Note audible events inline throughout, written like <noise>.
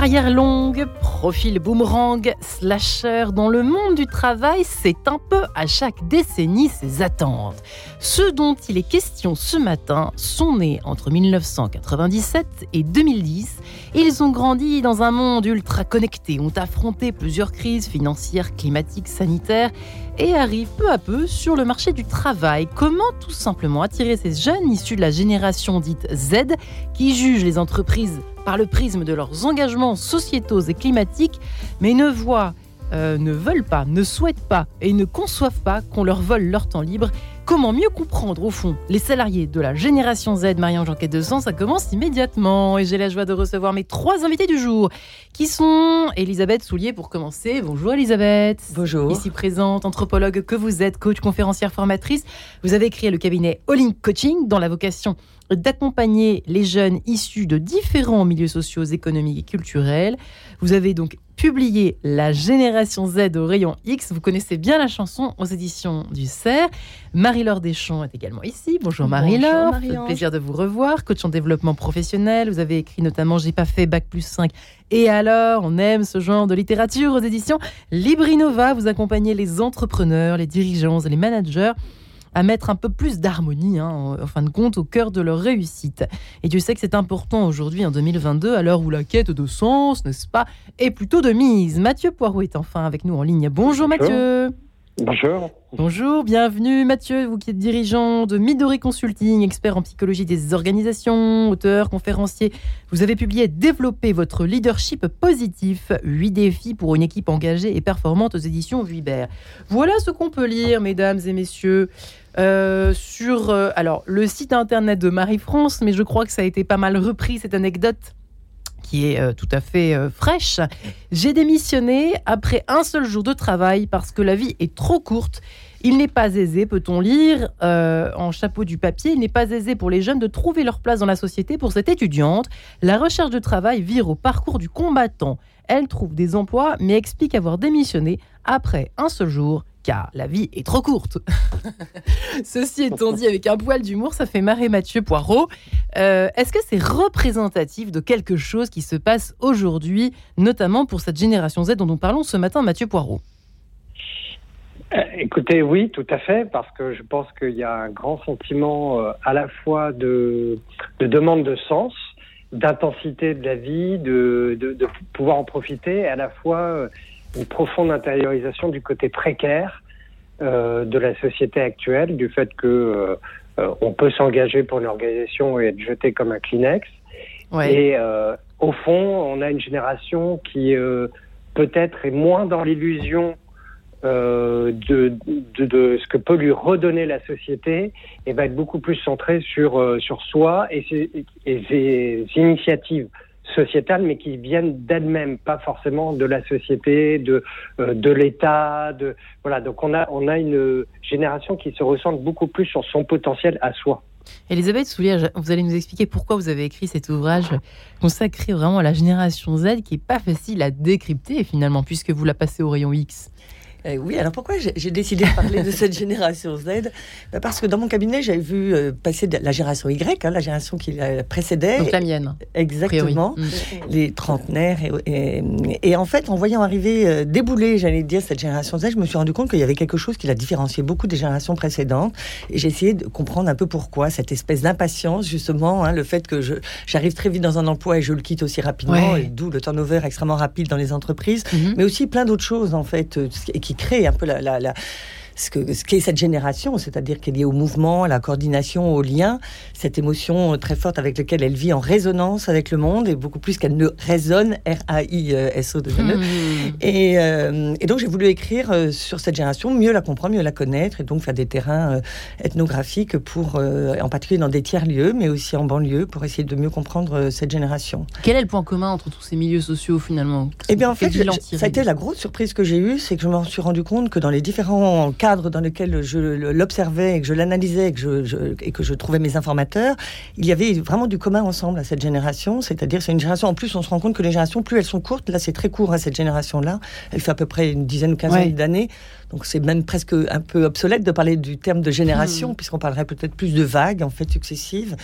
Carrière longue, profil boomerang, slasher dans le monde du travail, c'est un peu à chaque décennie ses attentes. Ceux dont il est question ce matin sont nés entre 1997 et 2010. Ils ont grandi dans un monde ultra connecté, ont affronté plusieurs crises financières, climatiques, sanitaires et arrivent peu à peu sur le marché du travail. Comment tout simplement attirer ces jeunes issus de la génération dite Z qui jugent les entreprises par le prisme de leurs engagements sociétaux et climatiques, mais ne voient, euh, ne veulent pas, ne souhaitent pas et ne conçoivent pas qu'on leur vole leur temps libre. Comment mieux comprendre au fond les salariés de la génération Z Marianne Jeanquet de Sens? Ça commence immédiatement et j'ai la joie de recevoir mes trois invités du jour qui sont Elisabeth Soulier pour commencer. Bonjour Elisabeth. Bonjour. Ici présente, anthropologue que vous êtes, coach, conférencière, formatrice. Vous avez créé le cabinet All In Coaching dans la vocation d'accompagner les jeunes issus de différents milieux sociaux, économiques et culturels. Vous avez donc publié La génération Z au rayon X. Vous connaissez bien la chanson aux éditions du CERF. Marie-Laure Deschamps est également ici. Bonjour Marie-Laure. Plaisir de vous revoir. Coach en développement professionnel. Vous avez écrit notamment J'ai pas fait Bac plus 5. Et alors, on aime ce genre de littérature aux éditions Librinova. Vous accompagnez les entrepreneurs, les dirigeants et les managers à mettre un peu plus d'harmonie, hein, en, fin de compte, au cœur de leur réussite. Et tu sais que c'est important aujourd'hui, en 2022, à l'heure où la quête de sens, n'est-ce pas, est plutôt de mise. Mathieu Poirot est enfin avec nous en ligne. Bonjour, Mathieu. Bonjour. Bonjour, bienvenue Mathieu, vous qui êtes dirigeant de Midori Consulting, expert en psychologie des organisations, auteur, conférencier. Vous avez publié Développer votre leadership positif, 8 défis pour une équipe engagée et performante aux éditions Vuibert. Voilà ce qu'on peut lire, mesdames et messieurs. Euh, sur euh, alors le site internet de Marie-France, mais je crois que ça a été pas mal repris cette anecdote qui est euh, tout à fait fraîche. J'ai démissionné après un seul jour de travail parce que la vie est trop courte. Il n'est pas aisé, peut-on lire en chapeau du papier, il n'est pas aisé pour les jeunes de trouver leur place dans la société. Pour cette étudiante, la recherche de travail vire au parcours du combattant. Elle trouve des emplois, mais explique avoir démissionné après un seul jour car la vie est trop courte. <laughs> Ceci étant dit, avec un poil d'humour, ça fait marrer Mathieu Poirot. Euh, est-ce que c'est représentatif de quelque chose qui se passe aujourd'hui, notamment pour cette génération Z dont nous parlons ce matin, Mathieu Poirot? Euh, Écoutez, oui, tout à fait, parce que je pense qu'il y a un grand sentiment euh, à la fois de, demande de sens, d'intensité de la vie, de, de, pouvoir en profiter, à la fois une profonde intériorisation du côté précaire euh, de la société actuelle, du fait que euh, euh, on peut s'engager pour une organisation et être jeté comme un Kleenex. Et au fond, on a une génération qui peut-être est moins dans l'illusion de, de, de, ce que peut lui redonner la société et va être beaucoup plus centrée sur, sur soi et ses, et ses initiatives sociétales, mais qui viennent d'elles-mêmes, pas forcément de la société, de, euh, de l'État. De, voilà, donc on a, on a une génération qui se ressent beaucoup plus sur son potentiel à soi. Elisabeth Soulier, vous allez nous expliquer pourquoi vous avez écrit cet ouvrage consacré vraiment à la génération Z, qui n'est pas facile à décrypter finalement, puisque vous la passez au rayon X. Eh oui, alors pourquoi j'ai décidé de parler de cette <laughs> génération Z? Bah, Parce que dans mon cabinet, j'avais vu euh, passer la génération Y, hein, la génération qui la précédait. Donc la mienne. Exactement, mm. les trentenaires. Et, et, en fait, en voyant arriver, euh, débouler, j'allais dire, cette génération Z, je me suis rendu compte qu'il y avait quelque chose qui la différenciait beaucoup des générations précédentes. Et j'ai essayé de comprendre un peu pourquoi, cette espèce d'impatience, justement, hein, le fait que j'arrive très vite dans un emploi et je le quitte aussi rapidement, et d'où le turnover extrêmement rapide dans les entreprises, mm-hmm. mais aussi plein d'autres choses, en fait, euh, qui qui crée un peu la, la, la ce qu'est ce cette génération, c'est-à-dire qu'elle est au mouvement, à la coordination, au lien, cette émotion très forte avec laquelle elle vit en résonance avec le monde, et beaucoup plus qu'elle ne résonne, R-A-I-S-O de hmm. et, euh, et, donc j'ai voulu écrire euh, sur cette génération, mieux la comprendre, mieux la connaître, et donc faire des terrains euh, ethnographiques pour, en particulier dans des tiers-lieux, mais aussi en banlieue, pour essayer de mieux comprendre cette génération. Quel est le point commun entre tous ces milieux sociaux finalement? Eh bien en fait, ça a été la grosse surprise que j'ai eue, c'est que je me suis rendu compte que dans les différents cas dans lequel je l'observais et que je l'analysais et, que je, et que je trouvais mes informateurs, il y avait vraiment du commun ensemble à cette génération. C'est-à-dire, c'est une génération. En plus, on se rend compte que les générations, plus elles sont courtes, là, c'est très court à cette génération-là. Elle fait à peu près une dizaine ou quinzaine d'années. Donc c'est même presque un peu obsolète de parler du terme de génération, Hmm. puisqu'on parlerait peut-être plus de vagues en fait successives.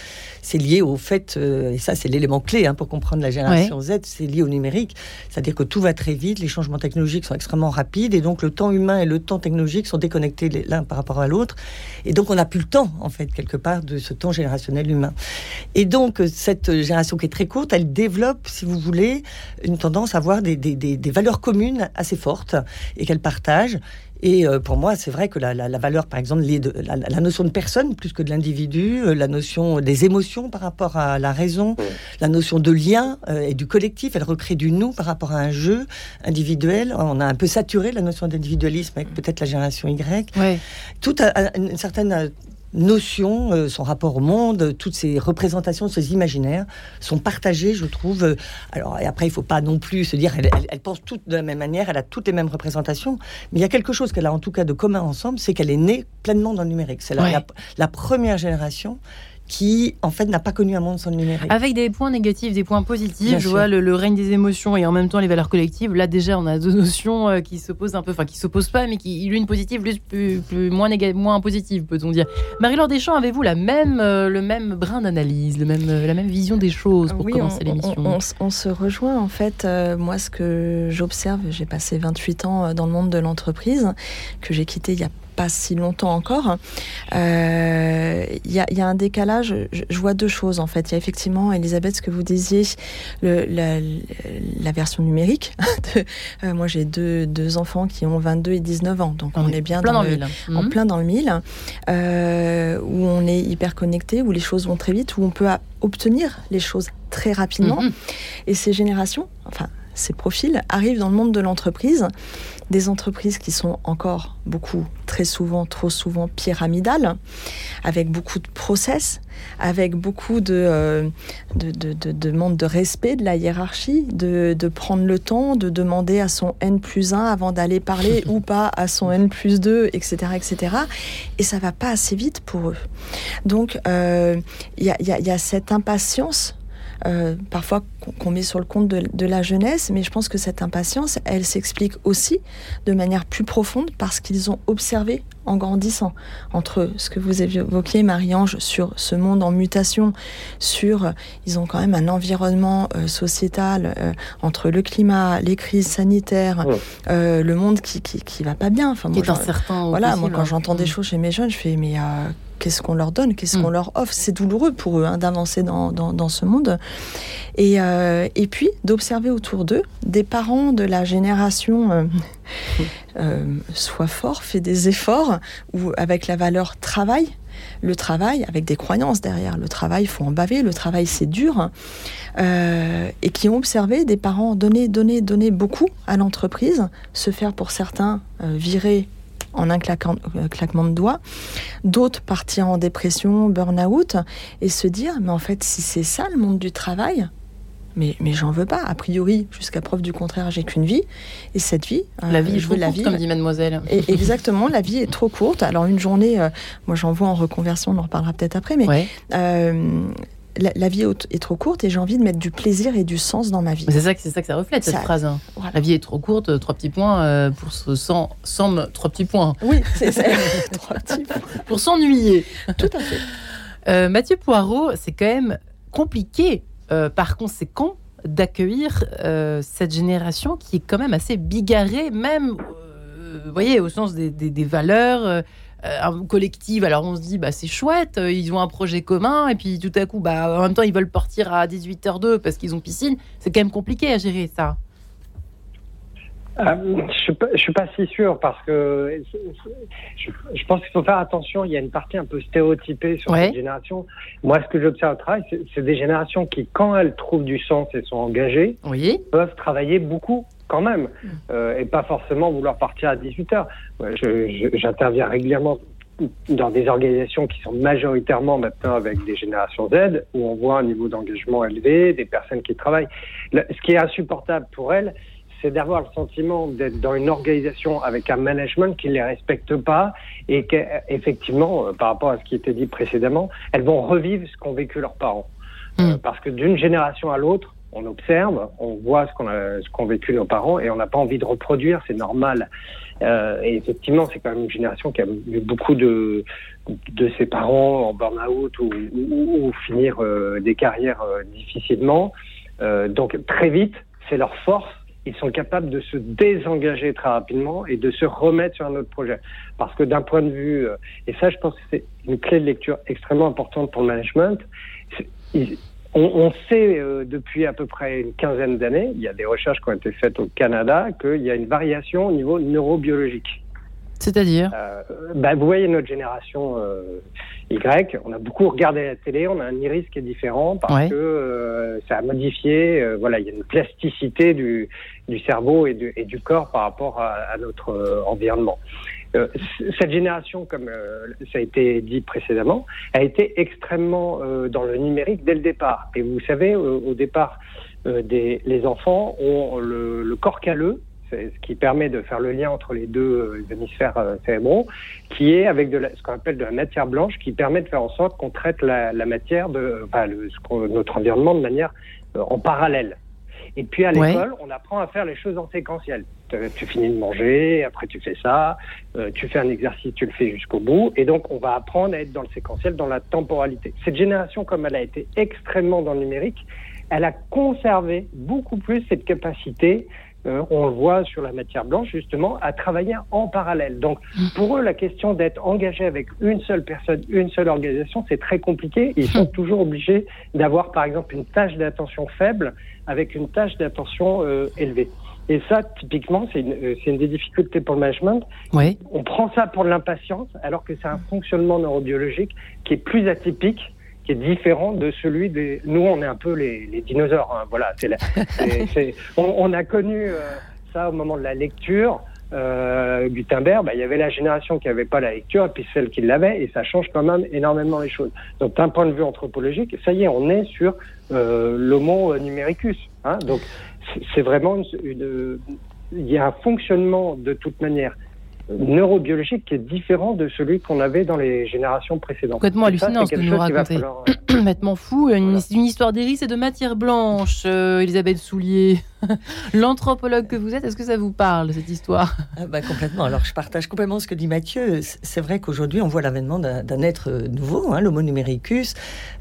C'est lié au fait, euh, et ça c'est l'élément clé hein, pour comprendre la génération Z, c'est lié au numérique. C'est-à-dire que tout va très vite, les changements technologiques sont extrêmement rapides, et donc le temps humain et le temps technologique sont déconnectés l'un par rapport à l'autre. Et donc on n'a plus le temps, en fait, quelque part, de ce temps générationnel humain. Et donc cette génération qui est très courte, elle développe, si vous voulez, une tendance à avoir des, des- des- des valeurs communes assez fortes et qu'elle partage. Et euh, pour moi, c'est vrai que la, la- la valeur, par exemple, de, la, la notion de personne plus que de l'individu, euh, la notion des émotions par rapport à la raison, la notion de lien euh, et du collectif, elle recrée du nous par rapport à un jeu individuel. On a un peu saturé la notion d'individualisme avec peut-être la génération Y Ouais. toute a- a une certaine notion, euh, son rapport au monde, toutes ces représentations, ces imaginaires sont partagés, je trouve. euh, Alors, et après, il faut pas non plus se dire, elle, elle, elle pense toutes de la même manière, elle a toutes les mêmes représentations, mais il y a quelque chose qu'elle a en tout cas de commun ensemble, c'est qu'elle est née pleinement dans le numérique. C'est la, Ouais. la- la première génération qui, en fait, n'a pas connu un monde sans le numérique. Avec des points négatifs, des points positifs, Bien je sûr. vois le, le règne des émotions et en même temps les valeurs collectives. Là déjà, on a deux notions euh, qui s'opposent un peu, enfin qui s'opposent pas, mais qui l'une positive, l'une plus, plus- moins moins positive, peut-on dire. Marie-Laure Deschamps, avez-vous la même, euh, le même brin d'analyse, le même, euh, la même vision des choses pour Oui, commencer on, l'émission on- on s- on se rejoint en fait. euh, moi, ce que j'observe, j'ai passé 28 ans dans le monde de l'entreprise, que j'ai quitté il y a pas si longtemps encore. Euh, Il y, a, il y a un décalage. Je, je vois deux choses en fait. Il y a effectivement, Elisabeth, ce que vous disiez, le- la, la version numérique. <laughs> de- euh, moi, j'ai deux, deux enfants qui ont 22 et 19 ans, donc on, est bien dans, dans le le, en Mhm. plein dans le mille, euh, où on est hyper connecté, où les choses vont très vite, où on peut obtenir les choses très rapidement. Mhm. Et ces générations, enfin ces profils, arrivent dans le monde de l'entreprise, des entreprises qui sont encore beaucoup, très souvent, trop souvent pyramidales, avec beaucoup de process, avec beaucoup de, euh, de, de, de demandes de respect de la hiérarchie, de, de prendre le temps, de demander à son N plus 1 avant d'aller parler <laughs> ou pas à son N plus 2, etc. etc. Et ça va pas assez vite pour eux. Donc, euh, il y, a, y a- y a cette impatience euh, parfois qu'on met sur le compte de, de la jeunesse, mais je pense que cette impatience, elle s'explique aussi de manière plus profonde parce qu'ils ont observé en grandissant entre ce que vous évoquiez, Marie-Ange, sur ce monde en mutation, sur euh, ils ont quand même un environnement euh, sociétal euh, entre le climat, les crises sanitaires, Ouais. euh, le monde qui, qui, qui va pas bien. Enfin, Qui moi, est incertain. voilà, moi quand hein. j'entends des Mhm. choses chez mes jeunes, je fais mais euh, qu'est-ce qu'on leur donne, qu'est-ce Mm. qu'on leur offre C'est douloureux pour eux hein, d'avancer dans, dans, dans ce monde. Et, euh, et puis d'observer autour d'eux des parents de la génération euh, <laughs> euh, soit fort, fait des efforts, ou avec la valeur travail. Le travail, avec des croyances derrière. Le travail, il faut en baver. Le travail, c'est dur. Euh, et qui ont observé des parents donner, donner, donner beaucoup à l'entreprise, se faire pour certains virer en un euh, claquement de doigts, d'autres partir en dépression, burn-out, et se dire, mais en fait, si c'est ça le monde du travail, mais, mais j'en veux pas. A priori, jusqu'à preuve du contraire, j'ai qu'une vie, et cette vie, euh, La vie je veux la vivre. comme dit mademoiselle. Et exactement, la vie est trop courte. Alors une journée, euh, moi j'en vois en reconversion, on en reparlera peut-être après, mais Ouais. euh, la, la vie est, trop courte et j'ai envie de mettre du plaisir et du sens dans ma vie. C'est ça, que- c'est ça que ça reflète, cette Ça- phrase. hein. Voilà. La vie est trop courte, euh, trois petits points euh, pour se sans, somme, trois petits points. Oui, c'est ça. <laughs> Trois petits points. Pour s'ennuyer. Tout à fait. <laughs> Euh, Mathieu Poirot, c'est quand même compliqué, euh, par conséquent, d'accueillir cette génération qui est quand même assez bigarrée, même, vous voyez, au sens des, des- des valeurs euh, collectives. Alors on se dit, bah, c'est chouette, euh, ils ont un projet commun, et puis tout à coup, bah, en même temps, ils veulent partir à 18h02 parce qu'ils ont piscine. C'est quand même compliqué à gérer ça. Euh, je suis pas, je suis pas si sûr parce que je, je pense qu'il faut faire attention. Il y a une partie un peu stéréotypée sur Ouais. cette génération. Moi, ce que j'observe au travail, c'est- c'est des générations qui, quand elles trouvent du sens et sont engagées, Oui. peuvent travailler beaucoup quand même euh, et pas forcément vouloir partir à 18 heures. Ouais, je- je- J'interviens régulièrement dans des organisations qui sont majoritairement maintenant avec des générations Z, où on voit un niveau d'engagement élevé, des personnes qui travaillent. Le- ce qui est insupportable pour elles, c'est d'avoir le sentiment d'être dans une organisation avec un management qui ne les respecte pas et qu'effectivement, euh, par rapport à ce qui était dit précédemment, elles vont revivre ce qu'ont vécu leurs parents. Euh, parce que d'une génération à l'autre, on observe, on voit ce qu'ont vécu nos parents et on n'a pas envie de reproduire, c'est normal. Euh, et effectivement, c'est quand même une génération qui a eu beaucoup de de ses parents en burn-out ou, ou, ou finir euh, des carrières euh, difficilement. Euh, donc très vite, c'est leur force. Ils sont capables de se désengager très rapidement et de se remettre sur un autre projet. Parce que d'un point de vue, et ça, je pense que c'est une clé de lecture extrêmement importante pour le management. On, sait euh, depuis à peu près une quinzaine d'années, il y a des recherches qui ont été faites au Canada, qu'il y a une variation au niveau neurobiologique. C'est-à-dire? Euh, bah, Vous voyez notre génération euh, Y, on a beaucoup regardé la télé, on a un iris qui est différent parce Ouais. que euh, ça a modifié, voilà, il y a une plasticité du, du cerveau et du, et du corps par rapport à, à notre environnement. Euh, cette génération, comme euh, ça a été dit précédemment, a été extrêmement euh, dans le numérique dès le départ. Et vous savez, au, départ, les enfants ont le, le corps calleux, ce qui permet de faire le lien entre les deux hémisphères cérébraux, qui est avec ce qu'on appelle de la matière blanche, qui permet de faire en sorte qu'on traite la, matière de notre environnement de manière en parallèle. Et puis à Ouais. l'école, on apprend à faire les choses en séquentiel. Tu, tu finis de manger, après tu fais ça, euh, tu fais un exercice, tu le fais jusqu'au bout, et donc on va apprendre à être dans le séquentiel, dans la temporalité. Cette génération, comme elle a été extrêmement dans le numérique, elle a conservé beaucoup plus cette capacité, euh, on le voit sur la matière blanche justement, à travailler en parallèle. Donc pour eux, la question d'être engagé avec une seule personne, une seule organisation, c'est très compliqué. Ils sont toujours obligés d'avoir par exemple une tâche d'attention faible avec une tâche d'attention euh, élevée. Et ça, typiquement, c'est une, euh, c'est une des difficultés pour le management. Oui. On prend ça pour de l'impatience, alors que c'est un fonctionnement neurobiologique qui est plus atypique, qui est différent de celui des. Nous, on est un peu les, les dinosaures. hein, voilà, c'est la- <laughs> on, on a connu euh, ça au moment de la lecture. Euh, Gutenberg, bah, il y avait la génération qui n'avait pas la lecture et puis celle qui l'avait, et ça change quand même énormément les choses. Donc, d'un point de vue anthropologique, ça y est, on est sur euh, l'homo numericus. Hein, donc, c'est- c'est vraiment une, une- il y a un fonctionnement de toute manière neurobiologique qui est différent de celui qu'on avait dans les générations précédentes. Complètement Et ça, hallucinant c'est ce que quelque vous nous chose qu'il va racontez. falloir, <clears throat> euh, Complètement fou. Une, Voilà. une histoire d'iris et de matière blanche, euh, Elisabeth Soulier. <laughs> L'anthropologue que vous êtes, est-ce que ça vous parle, cette histoire? Ah bah, complètement. Alors, je partage complètement ce que dit Mathieu. C'est vrai qu'aujourd'hui, on voit l'avènement d'un être nouveau, hein, l'Homo numericus.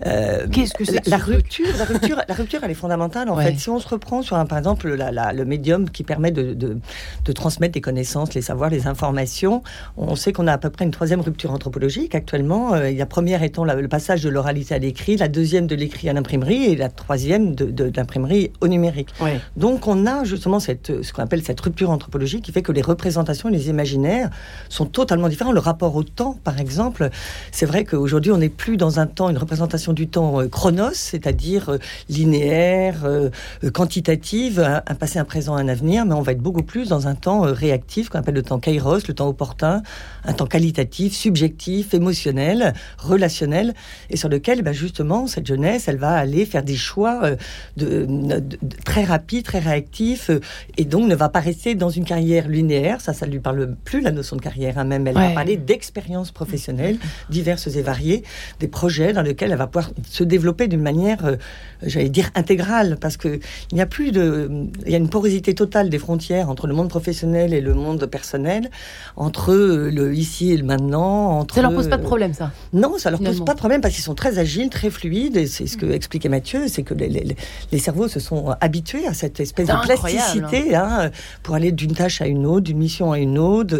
Euh, Qu'est-ce que c'est la, la rupture, la rupture, la rupture, elle est fondamentale. En Ouais. fait, si on se reprend sur, un, par exemple, la- la- le médium qui permet de, de- de transmettre des connaissances, les savoirs, les informations, on sait qu'on a à peu près une troisième rupture anthropologique actuellement. Euh, il y a première étant la- le passage de l'oralité à l'écrit, la deuxième de l'écrit à l'imprimerie et la troisième de, de- de l'imprimerie au numérique. Oui. Donc on a justement cette, ce qu'on appelle cette rupture anthropologique qui fait que les représentations et les imaginaires sont totalement différents. Le rapport au temps, par exemple, c'est vrai qu'aujourd'hui on n'est plus dans un temps, une représentation du temps euh, chronos, c'est-à-dire euh, linéaire, euh, quantitative, un, un passé, un présent, un avenir, mais on va être beaucoup plus dans un temps réactif qu'on appelle le temps kairos, le temps opportun, un temps qualitatif, subjectif, émotionnel, relationnel, et sur lequel ben, justement cette jeunesse, elle va aller faire des choix euh, de, de- de- très rapides, très réactifs, euh, et donc ne va pas rester dans une carrière linéaire. Ça, ça lui parle plus la notion de carrière, hein, même. Elle Ouais. va parler d'expériences professionnelles diverses et variées, des projets dans lesquels elle va pouvoir se développer d'une manière, euh, j'allais dire intégrale, parce que il n'y a plus de, il y a une porosité totale des frontières entre le monde professionnel et le monde personnel, entre le ici et le maintenant, entre Ça leur pose pas de problème, ça. non, ça leur pose pas de problème parce qu'ils sont très agiles, très fluides. Et c'est ce que expliquait Mathieu, c'est que les, les- les cerveaux se sont habitués à cette espèce de plasticité hein, pour aller d'une tâche à une autre, d'une mission à une autre,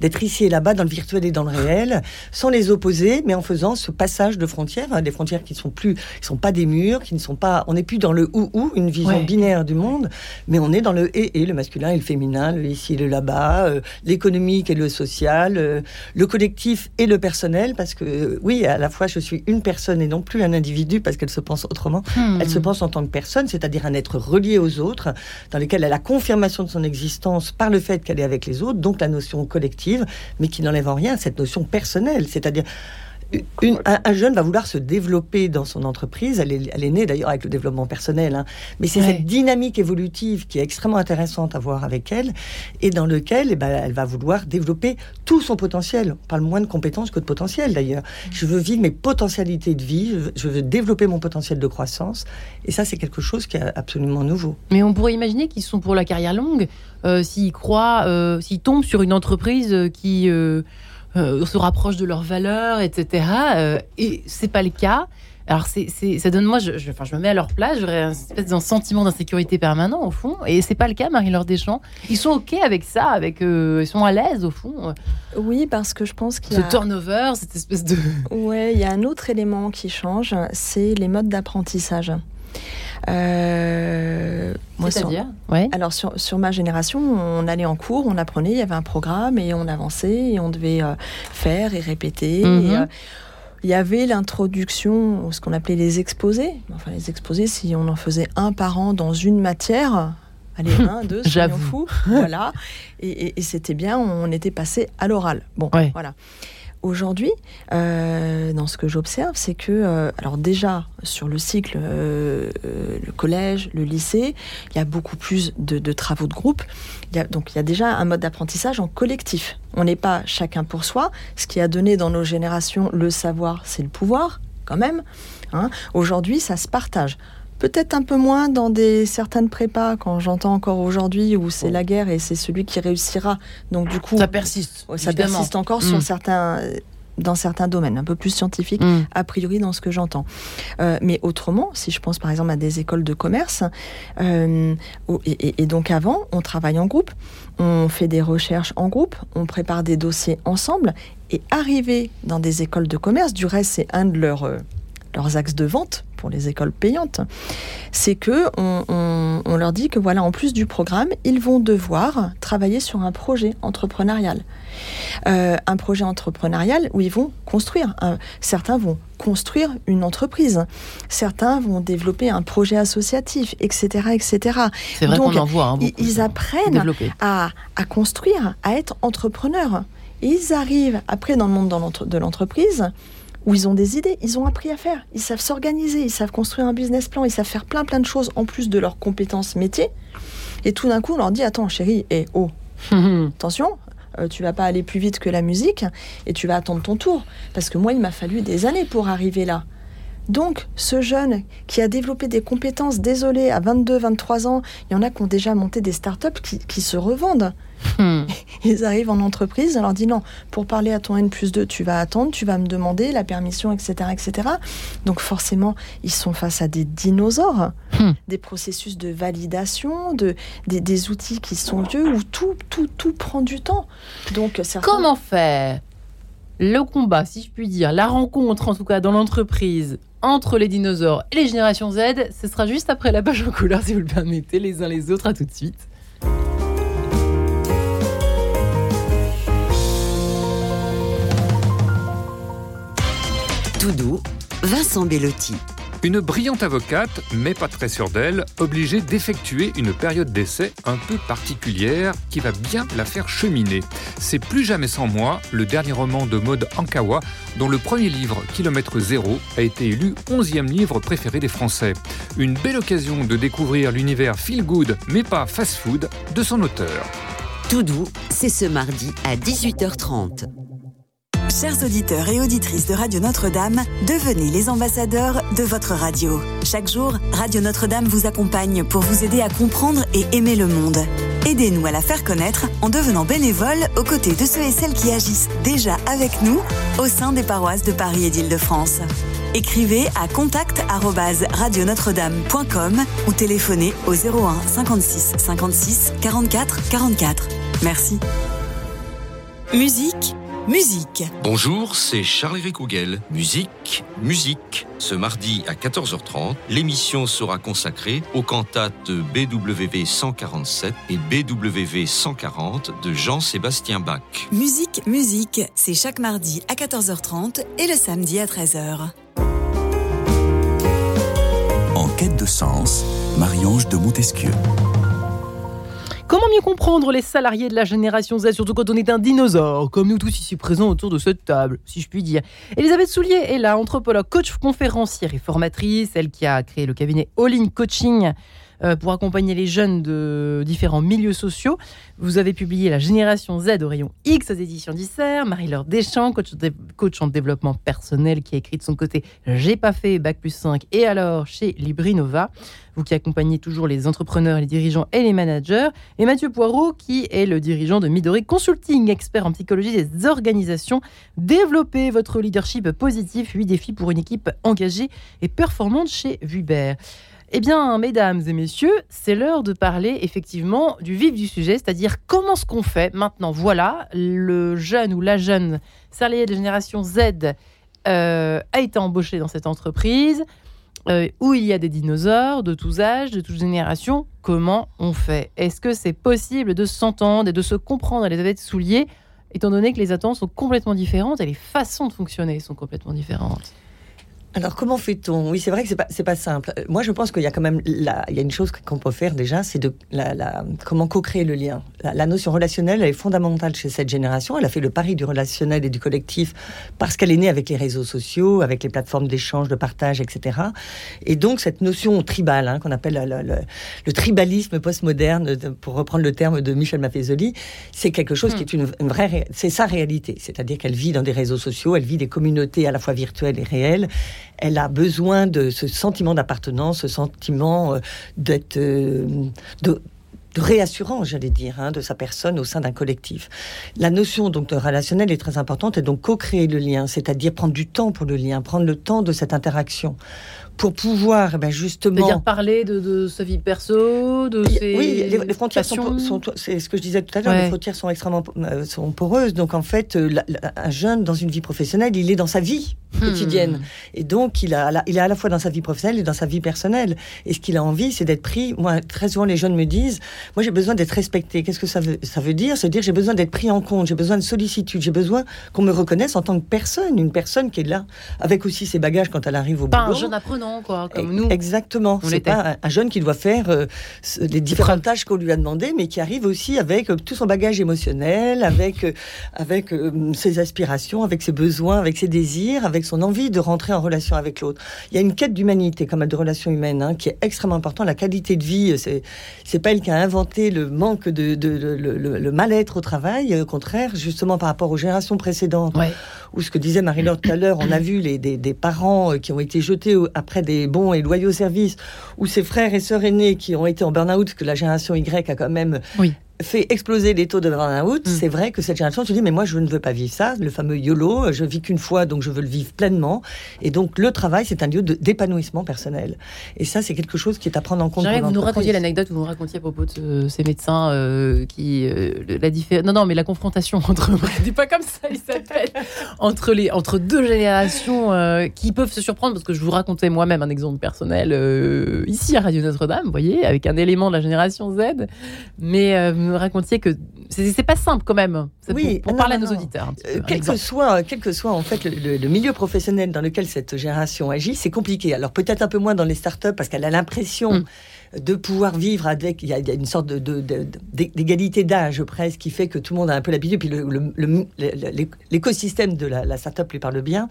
d'être ici et là-bas dans le virtuel et dans le réel, sans les opposer, mais en faisant ce passage de frontières, hein, des frontières qui sont plus, qui sont pas des murs, qui ne sont pas, on n'est plus dans le ou ou, une vision Ouais. binaire du monde, mais on est dans le et et, le masculin et le féminin, le ici et le là-bas, euh, l'économique et le social, euh, le collectif et le personnel, parce que euh, oui, à la fois je suis une personne et non plus un individu, parce qu'elle se pense autrement. Hmm. Elle se pense en tant que personne, c'est-à-dire un être relié aux autres, dans lequel elle a la confirmation de son existence par le fait qu'elle est avec les autres, donc la notion collective, mais qui n'enlève en rien cette notion personnelle, c'est-à-dire un, jeune va vouloir se développer dans son entreprise. Elle est, elle est née d'ailleurs avec le développement personnel, hein. mais c'est cette dynamique évolutive qui est extrêmement intéressante à voir avec elle et dans lequel eh ben, elle va vouloir développer tout son potentiel. On parle moins de compétences que de potentiel d'ailleurs. Mm. Je veux vivre mes potentialités de vie, je veux, développer mon potentiel de croissance et ça c'est quelque chose qui est absolument nouveau. Mais on pourrait imaginer qu'ils sont pour la carrière longue euh, s'ils croient, euh, s'ils tombent sur une entreprise qui euh, euh, se rapprochent de leurs valeurs, etc. Euh, et c'est pas le cas. Alors, c'est, ça donne, moi, je, je, enfin, je me mets à leur place, j'aurais un espèce d'un sentiment d'insécurité permanent, au fond. Et c'est pas le cas, Marie-Laure Deschamps. Ils sont OK avec ça, avec, euh, ils sont à l'aise, au fond. Oui, parce que je pense qu'il y a. Ce turnover, cette espèce de. Ouais, il y a un autre élément qui change, c'est les modes d'apprentissage. Euh, C'est-à-dire? Alors sur, sur, ma génération, on allait en cours, on apprenait, il y avait un programme et on avançait et on devait euh, faire et répéter. Mhm. Euh, il y avait l'introduction, ce qu'on appelait les exposés. Enfin, les exposés, si on en faisait un par an dans une matière, allez, un, <laughs> deux, soyons fou, voilà. Et, et, c'était bien, on était passé à l'oral. Bon, voilà aujourd'hui, euh, dans ce que j'observe, c'est que, euh, alors déjà, sur le cycle, euh, le collège, le lycée, il y a beaucoup plus de, travaux de groupe. Il y a, donc il y a déjà un mode d'apprentissage en collectif. On n'est pas chacun pour soi. Ce qui a donné dans nos générations le savoir, c'est le pouvoir, quand même. Hein. Aujourd'hui, ça se partage. Peut-être un peu moins dans des certaines prépas, quand j'entends encore aujourd'hui où c'est la guerre et c'est celui qui réussira. Donc du coup, ça persiste. Ça persiste encore sur mm. certains dans certains domaines, un peu plus scientifiques, mm. a priori dans ce que j'entends. Euh, mais autrement, si je pense par exemple à des écoles de commerce, euh, et, et, donc avant, on travaille en groupe, on fait des recherches en groupe, on prépare des dossiers ensemble, et arriver dans des écoles de commerce, du reste c'est un de leurs euh, leurs axes de vente pour les écoles payantes, c'est que on, leur dit que voilà, en plus du programme, ils vont devoir travailler sur un projet entrepreneurial. Euh, un projet entrepreneurial où ils vont construire. certains vont construire une entreprise. Certains vont développer un projet associatif, etc., etc. C'est vrai qu'on en voit. Hein, ils, apprennent à, à, construire, à être entrepreneurs. Et ils arrivent après dans le monde de l'entreprise où ils ont des idées, ils ont appris à faire, ils savent s'organiser, ils savent construire un business plan, ils savent faire plein plein de choses en plus de leurs compétences métiers. Et tout d'un coup, on leur dit Attends, chérie, et oh, <laughs> attention, euh, tu vas pas aller plus vite que la musique et tu vas attendre ton tour. Parce que moi, il m'a fallu des années pour arriver là. Donc, ce jeune qui a développé des compétences, désolé, à 22, 23 ans, il y en a qui ont déjà monté des startups qui, qui se revendent. Hmm. Ils arrivent en entreprise, on leur dit non, pour parler à ton N plus 2, tu vas attendre, tu vas me demander la permission, etc. etc. Donc forcément, ils sont face à des dinosaures, hmm. des processus de validation, de, des, outils qui sont vieux, où tout, tout, tout prend du temps. Donc, Comment faire le combat, si je puis dire, la rencontre en tout cas dans l'entreprise entre les dinosaures et les générations Z, ce sera juste après la page en couleur si vous le permettez, les uns les autres. À tout de suite. Tout doux, Vincent Bellotti. Une brillante avocate, mais pas très sûre d'elle, obligée d'effectuer une période d'essai un peu particulière qui va bien la faire cheminer. C'est Plus jamais sans moi, le dernier roman de Maud Ankawa, dont le premier livre, Kilomètre Zéro, a été élu 11e livre préféré des Français. Une belle occasion de découvrir l'univers feel good, mais pas fast food, de son auteur. Tout doux, c'est ce mardi à 18h30. Chers auditeurs et auditrices de Radio Notre-Dame, devenez les ambassadeurs de votre radio. Chaque jour, Radio Notre-Dame vous accompagne pour vous aider à comprendre et aimer le monde. Aidez-nous à la faire connaître en devenant bénévole aux côtés de ceux et celles qui agissent déjà avec nous au sein des paroisses de Paris et d'Île-de-France. Écrivez à contact@radionotre-dame.com ou téléphonez au 01 56 56 44 44. Merci. Musique Musique. Bonjour, c'est Charles-Éric Musique, musique. Ce mardi à 14h30, l'émission sera consacrée aux cantates BWV 147 et BWV 140 de Jean-Sébastien Bach. Musique, musique, c'est chaque mardi à 14h30 et le samedi à 13h. En quête de sens, Marie-Ange de Montesquieu. Comment mieux comprendre les salariés de la génération Z, surtout quand on est un dinosaure, comme nous tous ici présents autour de cette table, si je puis dire Elisabeth Soulier est là, anthropologue, coach conférencière et formatrice, elle qui a créé le cabinet All In Coaching pour accompagner les jeunes de différents milieux sociaux. Vous avez publié La Génération Z au rayon X aux éditions d'Isser. Marie-Laure Deschamps, coach, en développement personnel, qui a écrit de son côté J'ai pas fait Bac plus 5 et alors chez Librinova. Vous qui accompagnez toujours les entrepreneurs, les dirigeants et les managers. Et Mathieu Poirot, qui est le dirigeant de Midori Consulting, expert en psychologie des organisations. Développez votre leadership positif, 8 défis pour une équipe engagée et performante chez Vuber. Eh bien, mesdames et messieurs, c'est l'heure de parler effectivement du vif du sujet, c'est-à-dire comment ce qu'on fait maintenant. Voilà, le jeune ou la jeune salarié de génération Z euh, a été embauché dans cette entreprise euh, où il y a des dinosaures de tous âges, de toutes générations. Comment on fait? Est-ce que c'est possible de s'entendre et de se comprendre à les de souliers, étant donné que les attentes sont complètement différentes et les façons de fonctionner sont complètement différentes? Alors comment fait-on? Oui, c'est vrai que c'est pas pas simple. Euh, moi, je pense qu'il y a quand même la, il y a une chose qu'on peut faire déjà, c'est de la, comment co-créer le lien. La, notion relationnelle, elle est fondamentale chez cette génération. Elle a fait le pari du relationnel et du collectif parce qu'elle est née avec les réseaux sociaux, avec les plateformes d'échange, de partage, etc. Et donc cette notion tribale, hein, qu'on appelle le, tribalisme postmoderne, pour reprendre le terme de Michel Maffezoli, c'est quelque chose qui est une, une vraie, c'est sa réalité. C'est-à-dire qu'elle vit dans des réseaux sociaux, elle vit des communautés à la fois virtuelles et réelles elle a besoin de ce sentiment d'appartenance, ce sentiment euh, d'être euh, de, réassurance, j'allais dire, hein, de sa personne au sein d'un collectif. La notion donc de relationnel est très importante et donc co-créer le lien, c'est-à-dire prendre du temps pour le lien, prendre le temps de cette interaction. Pour pouvoir eh ben justement dire parler de, sa vie perso de ses oui les, frontières sont, c'est ce que je disais tout à l'heure les frontières sont extrêmement euh, sont poreuses. Donc en fait un jeune dans une vie professionnelle il est dans sa vie quotidienne. Hmm. Et donc, il, a, il est à la fois dans sa vie professionnelle et dans sa vie personnelle. Et ce qu'il a envie, c'est d'être pris. Moi, très souvent, les jeunes me disent Moi, j'ai besoin d'être respecté. Qu'est-ce que ça veut, ça veut dire? Se dire J'ai besoin d'être pris en compte, j'ai besoin de sollicitude, j'ai besoin qu'on me reconnaisse en tant que personne, une personne qui est là, avec aussi ses bagages quand elle arrive au pas boulot. Pas un jeune apprenant, quoi, comme nous. Exactement. C'est pas un, jeune qui doit faire euh, les différentes tâches qu'on lui a demandées, mais qui arrive aussi avec euh, tout son bagage émotionnel, avec, euh, avec ses aspirations, avec ses besoins, avec ses désirs, avec son envie de rentrer en relation avec l'autre. Il y a une quête d'humanité, comme de relations humaines, hein, qui est extrêmement importante. La qualité de vie, c'est c'est pas elle qui a inventé le manque de, le, mal-être au travail. Au contraire, justement par rapport aux générations précédentes, ou ce que disait Marie-Laure tout à l'heure, on a vu les, des, parents euh, qui ont été jetés après des bons et loyaux services, ou ces frères et sœurs aînés qui ont été en burn-out, que la génération Y a quand même oui fait exploser les taux de burn-out, mm. c'est vrai que cette génération se dit mais moi je ne veux pas vivre ça, le fameux YOLO, je vis qu'une fois donc je veux le vivre pleinement. Et donc le travail c'est un lieu d'épanouissement personnel. Et ça c'est quelque chose qui est à prendre en compte. J'aimerais que vous nous racontiez l'anecdote, vous nous racontiez à propos de ces médecins euh, qui euh, la différence. Non non mais la confrontation <laughs> entre, <laughs> dis pas comme ça il s'appelle, entre les entre deux générations euh, qui peuvent se surprendre parce que je vous racontais moi-même un exemple personnel ici à Radio Notre-Dame, vous voyez, avec un élément de la génération Z, mais me racontiez que c'est pas simple quand même. Oui, pour, parler à nos auditeurs. Euh, quel que soit, quel que soit en fait le, milieu professionnel dans lequel cette génération agit, c'est compliqué. Alors peut-être un peu moins dans les startups parce qu'elle a l'impression. Mm de pouvoir vivre avec. Il y a, une sorte d'égalité d'âge presque qui fait que tout le monde a un peu l'habitude. Puis l'écosystème de la, startup lui parle bien.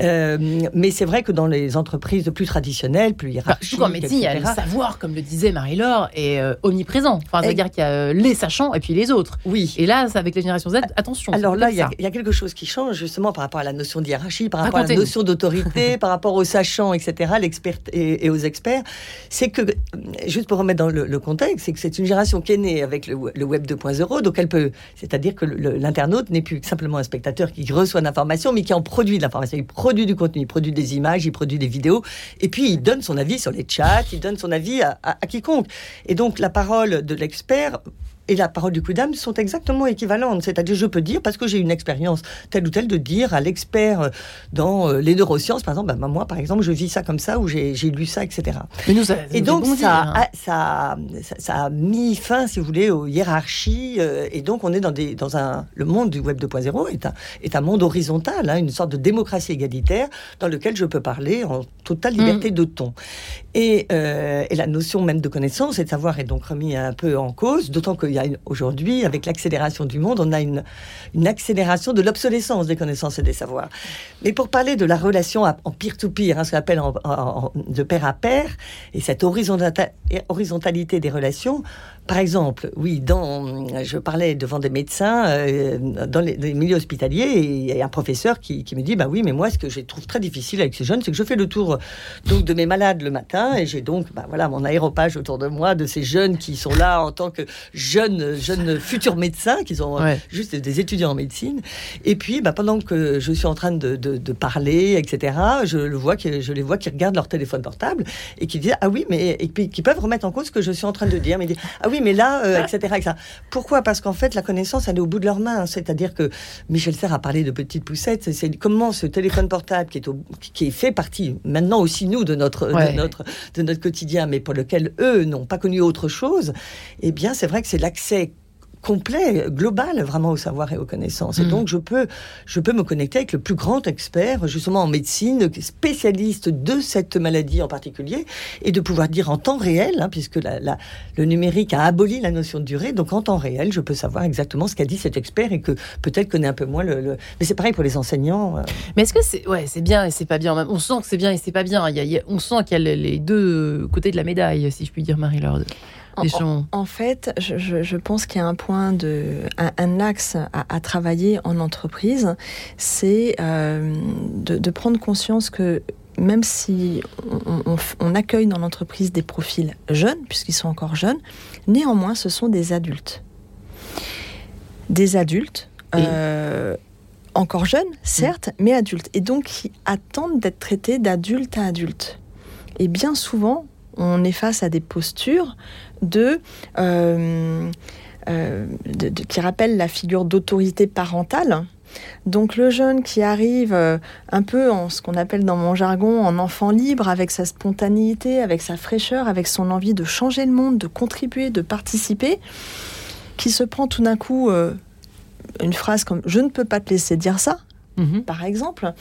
Euh, mais c'est vrai que dans les entreprises plus traditionnelles, plus bah, hiérarchiques. Bah, il y a le savoir, comme le disait Marie-Laure, est euh, omniprésent. Enfin, c'est-à-dire qu'il y a euh, les sachants et puis les autres. Oui. Et là, avec les générations Z, attention. Alors là, il y, a quelque chose qui change justement par rapport à la notion de hiérarchie, par rapport à la notion d'autorité, <laughs> par rapport aux sachants, etc., l'expert et, aux experts. C'est que juste pour remettre dans le, contexte, c'est que c'est une génération qui est née avec le, web 2.0, donc elle peut, c'est-à-dire que l'internaute n'est plus simplement un spectateur qui reçoit l'information, mais qui en produit de l'information. Il produit du contenu, il produit des images, il produit des vidéos, et puis il donne son avis sur les chats, il donne son avis à quiconque. Et donc la parole de l'expert et la parole du coup d'âme sont exactement équivalentes. C'est-à-dire, je peux dire, parce que j'ai une expérience telle ou telle, de dire à l'expert euh, dans euh, les neurosciences, par exemple, bah, moi, par exemple, je vis ça comme ça, ou j'ai lu ça, etc. Mais nous, et donc, ça, a, ça, ça, a mis fin, si vous voulez, aux hiérarchies. Euh, et donc, on est dans, des, dans un. Le monde du Web 2.0 est un, est un monde horizontal, hein, une sorte de démocratie égalitaire dans lequel je peux parler en totale mm. liberté de ton. Et, et, la notion même de connaissance et de savoir est donc remis un peu en cause, d'autant qu'il y a aujourd'hui, avec l'accélération du monde, on a une, une accélération de l'obsolescence des connaissances et des savoirs. Mais pour parler de la relation en peer-to-peer, hein, ce qu'on appelle de pair à pair, et cette horizontalité des relations, par exemple, oui, dans, je parlais devant des médecins euh, dans les, milieux hospitaliers et il y a un professeur qui, me dit bah oui, mais moi, ce que je trouve très difficile avec ces jeunes, c'est que je fais le tour donc de mes malades le matin et j'ai donc bah, voilà mon aéropage autour de moi de ces jeunes qui sont là en tant que jeunes jeunes futurs médecins qui sont juste des étudiants en médecine. Et puis bah, pendant que je suis en train de, de, parler, etc., je le vois je les vois qui regardent leur téléphone portable et qui disent ah oui, mais et puis qui peuvent remettre en cause ce que je suis en train de dire, mais ah oui mais là, euh, etc., Pourquoi? Parce qu'en fait, la connaissance, elle est au bout de leurs mains. C'est-à-dire que Michel Serres a parlé de petites poussettes. C'est comment ce téléphone portable qui est, qui est fait partie maintenant aussi nous de notre, de notre, de notre quotidien, mais pour lequel eux n'ont pas connu autre chose. Eh bien, c'est vrai que c'est l'accès complet, global, vraiment au savoir et aux connaissances. Et mm. donc, je peux, je peux me connecter avec le plus grand expert, justement en médecine, spécialiste de cette maladie en particulier, et de pouvoir dire en temps réel, hein, puisque la, le numérique a aboli la notion de durée, donc en temps réel, je peux savoir exactement ce qu'a dit cet expert et que peut-être connaît un peu moins le. Mais c'est pareil pour les enseignants. Euh. Mais est-ce que c'est ouais, c'est bien et c'est pas bien? On sent que c'est bien et c'est pas bien. Il on sent qu'il y a les deux côtés de la médaille, si je puis dire, Marie-Laure. En, fait, je, pense qu'il y a un point de, un, axe à, travailler en entreprise, c'est euh, de, prendre conscience que même si on, accueille dans l'entreprise des profils jeunes, puisqu'ils sont encore jeunes, néanmoins, ce sont des adultes. Des adultes. Euh, encore jeunes, certes, mais adultes. Et donc qui attendent d'être traités d'adulte à adulte. Et bien souvent, on est face à des postures de, euh, euh, qui rappellent la figure d'autorité parentale. Donc le jeune qui arrive euh, un peu en ce qu'on appelle dans mon jargon en enfant libre, avec sa spontanéité, avec sa fraîcheur, avec son envie de changer le monde, de contribuer, de participer, qui se prend tout d'un coup une phrase comme je ne peux pas te laisser dire ça, mhm. par exemple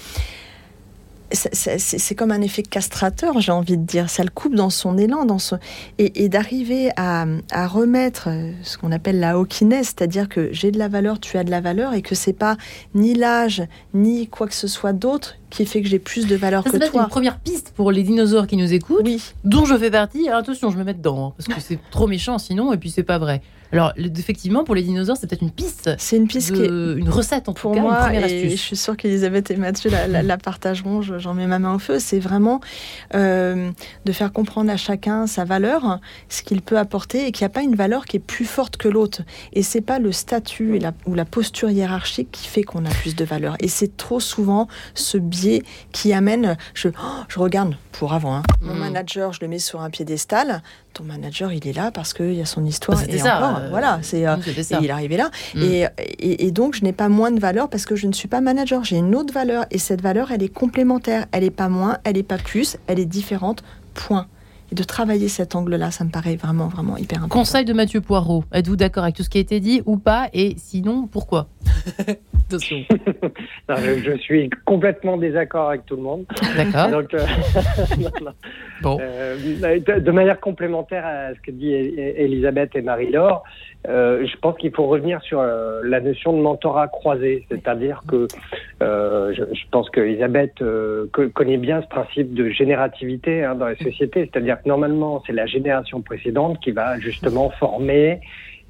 c'est comme un effet castrateur, j'ai envie de dire. Ça le coupe dans son élan, dans son... et, d'arriver à, remettre ce qu'on appelle la hawkiness, c'est-à-dire que j'ai de la valeur, tu as de la valeur, et que c'est pas ni l'âge ni quoi que ce soit d'autre qui fait que j'ai plus de valeur que toi. C'est une première piste pour les dinosaures qui nous écoutent, oui. dont je fais partie. attention, je me mets dedans, hein, parce que c'est trop méchant sinon, et puis c'est pas vrai. Alors, effectivement, pour les dinosaures, c'est peut-être une piste. C'est une piste qui est une recette en pour tout cas, moi, et Je suis sûre qu'Elisabeth et Mathieu la, partageront. J'en mets ma main au feu. C'est vraiment euh, de faire comprendre à chacun sa valeur, ce qu'il peut apporter, et qu'il n'y a pas une valeur qui est plus forte que l'autre. Et c'est pas le statut et la, ou la posture hiérarchique qui fait qu'on a plus de valeur. Et c'est trop souvent ce biais qui amène. Je, oh, je regarde pour avant. Hein. Mon mm. manager, je le mets sur un piédestal. Ton manager, il est là parce qu'il y a son histoire. C'était ça. Euh, voilà, c'est euh, il est arrivé là. Mm. Et, et, donc, je n'ai pas moins de valeur parce que je ne suis pas manager. J'ai une autre valeur et cette valeur, elle est complémentaire. Elle n'est pas moins, elle n'est pas plus, elle est différente. Point. Et de travailler cet angle-là, ça me paraît vraiment, vraiment hyper important. Conseil de Mathieu Poirot. Êtes-vous d'accord avec tout ce qui a été dit ou pas? Et sinon, pourquoi? <laughs> <laughs> Je, suis complètement désaccord avec tout le monde. D'accord. Euh, <laughs> bon. Euh, de, manière complémentaire à ce que dit Elisabeth et Marie-Laure, euh, je pense qu'il faut revenir sur la notion de mentorat croisé. C'est-à-dire que je, pense qu'Elisabeth connaît bien ce principe de générativité hein, dans les sociétés. C'est-à-dire que normalement, c'est la génération précédente qui va justement former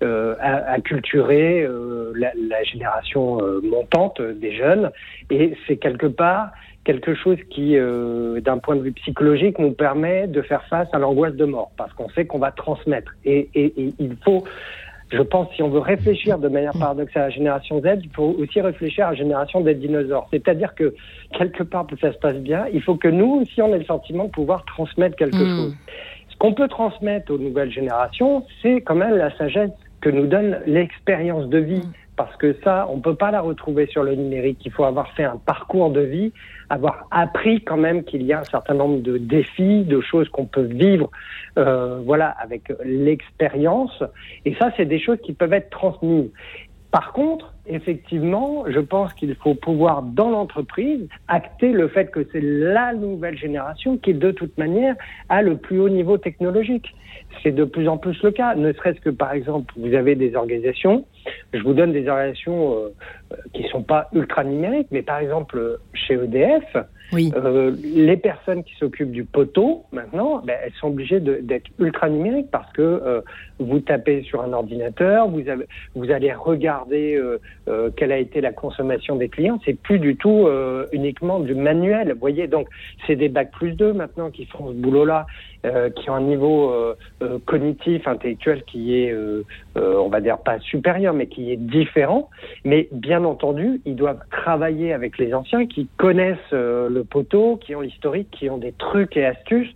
euh, à, euh, la, la, génération euh, montante des jeunes. Et c'est quelque part quelque chose qui, d'un point de vue psychologique, nous permet de faire face à l'angoisse de mort, parce qu'on sait qu'on va transmettre. Et, et, et, il faut, je pense, si on veut réfléchir de manière paradoxale à la génération Z, il faut aussi réfléchir à la génération des dinosaures. C'est-à-dire que, quelque part, pour que ça se passe bien, il faut que nous aussi, on ait le sentiment de pouvoir transmettre quelque hmm. chose. Ce qu'on peut transmettre aux nouvelles générations, c'est quand même la sagesse que nous donne l'expérience de vie. Parce que ça, on peut pas la retrouver sur le numérique. Il faut avoir fait un parcours de vie, avoir appris quand même qu'il y a un certain nombre de défis, de choses qu'on peut vivre, euh, voilà, avec l'expérience. Et ça, c'est des choses qui peuvent être transmises. Par contre, effectivement, je pense qu'il faut pouvoir, dans l'entreprise, acter le fait que c'est la nouvelle génération qui, de toute manière, a le plus haut niveau technologique. C'est de plus en plus le cas, ne serait-ce que, par exemple, vous avez des organisations, je vous donne des organisations euh, qui ne sont pas ultra numériques, mais par exemple, chez EDF, Oui. euh, les personnes qui s'occupent du poteau, maintenant, ben, elles sont obligées d'être ultra numériques parce que euh, vous tapez sur un ordinateur, vous, avez, vous allez regarder euh, euh, quelle a été la consommation des clients. C'est plus du tout euh, uniquement du manuel. Vous voyez, donc c'est des bacs plus 2 maintenant qui font ce boulot-là, euh, qui ont un niveau euh, euh, cognitif, intellectuel qui est, on va dire, pas supérieur, mais qui est différent. Mais bien entendu, ils doivent travailler avec les anciens qui connaissent le poteau, qui ont l'historique, qui ont des trucs et astuces,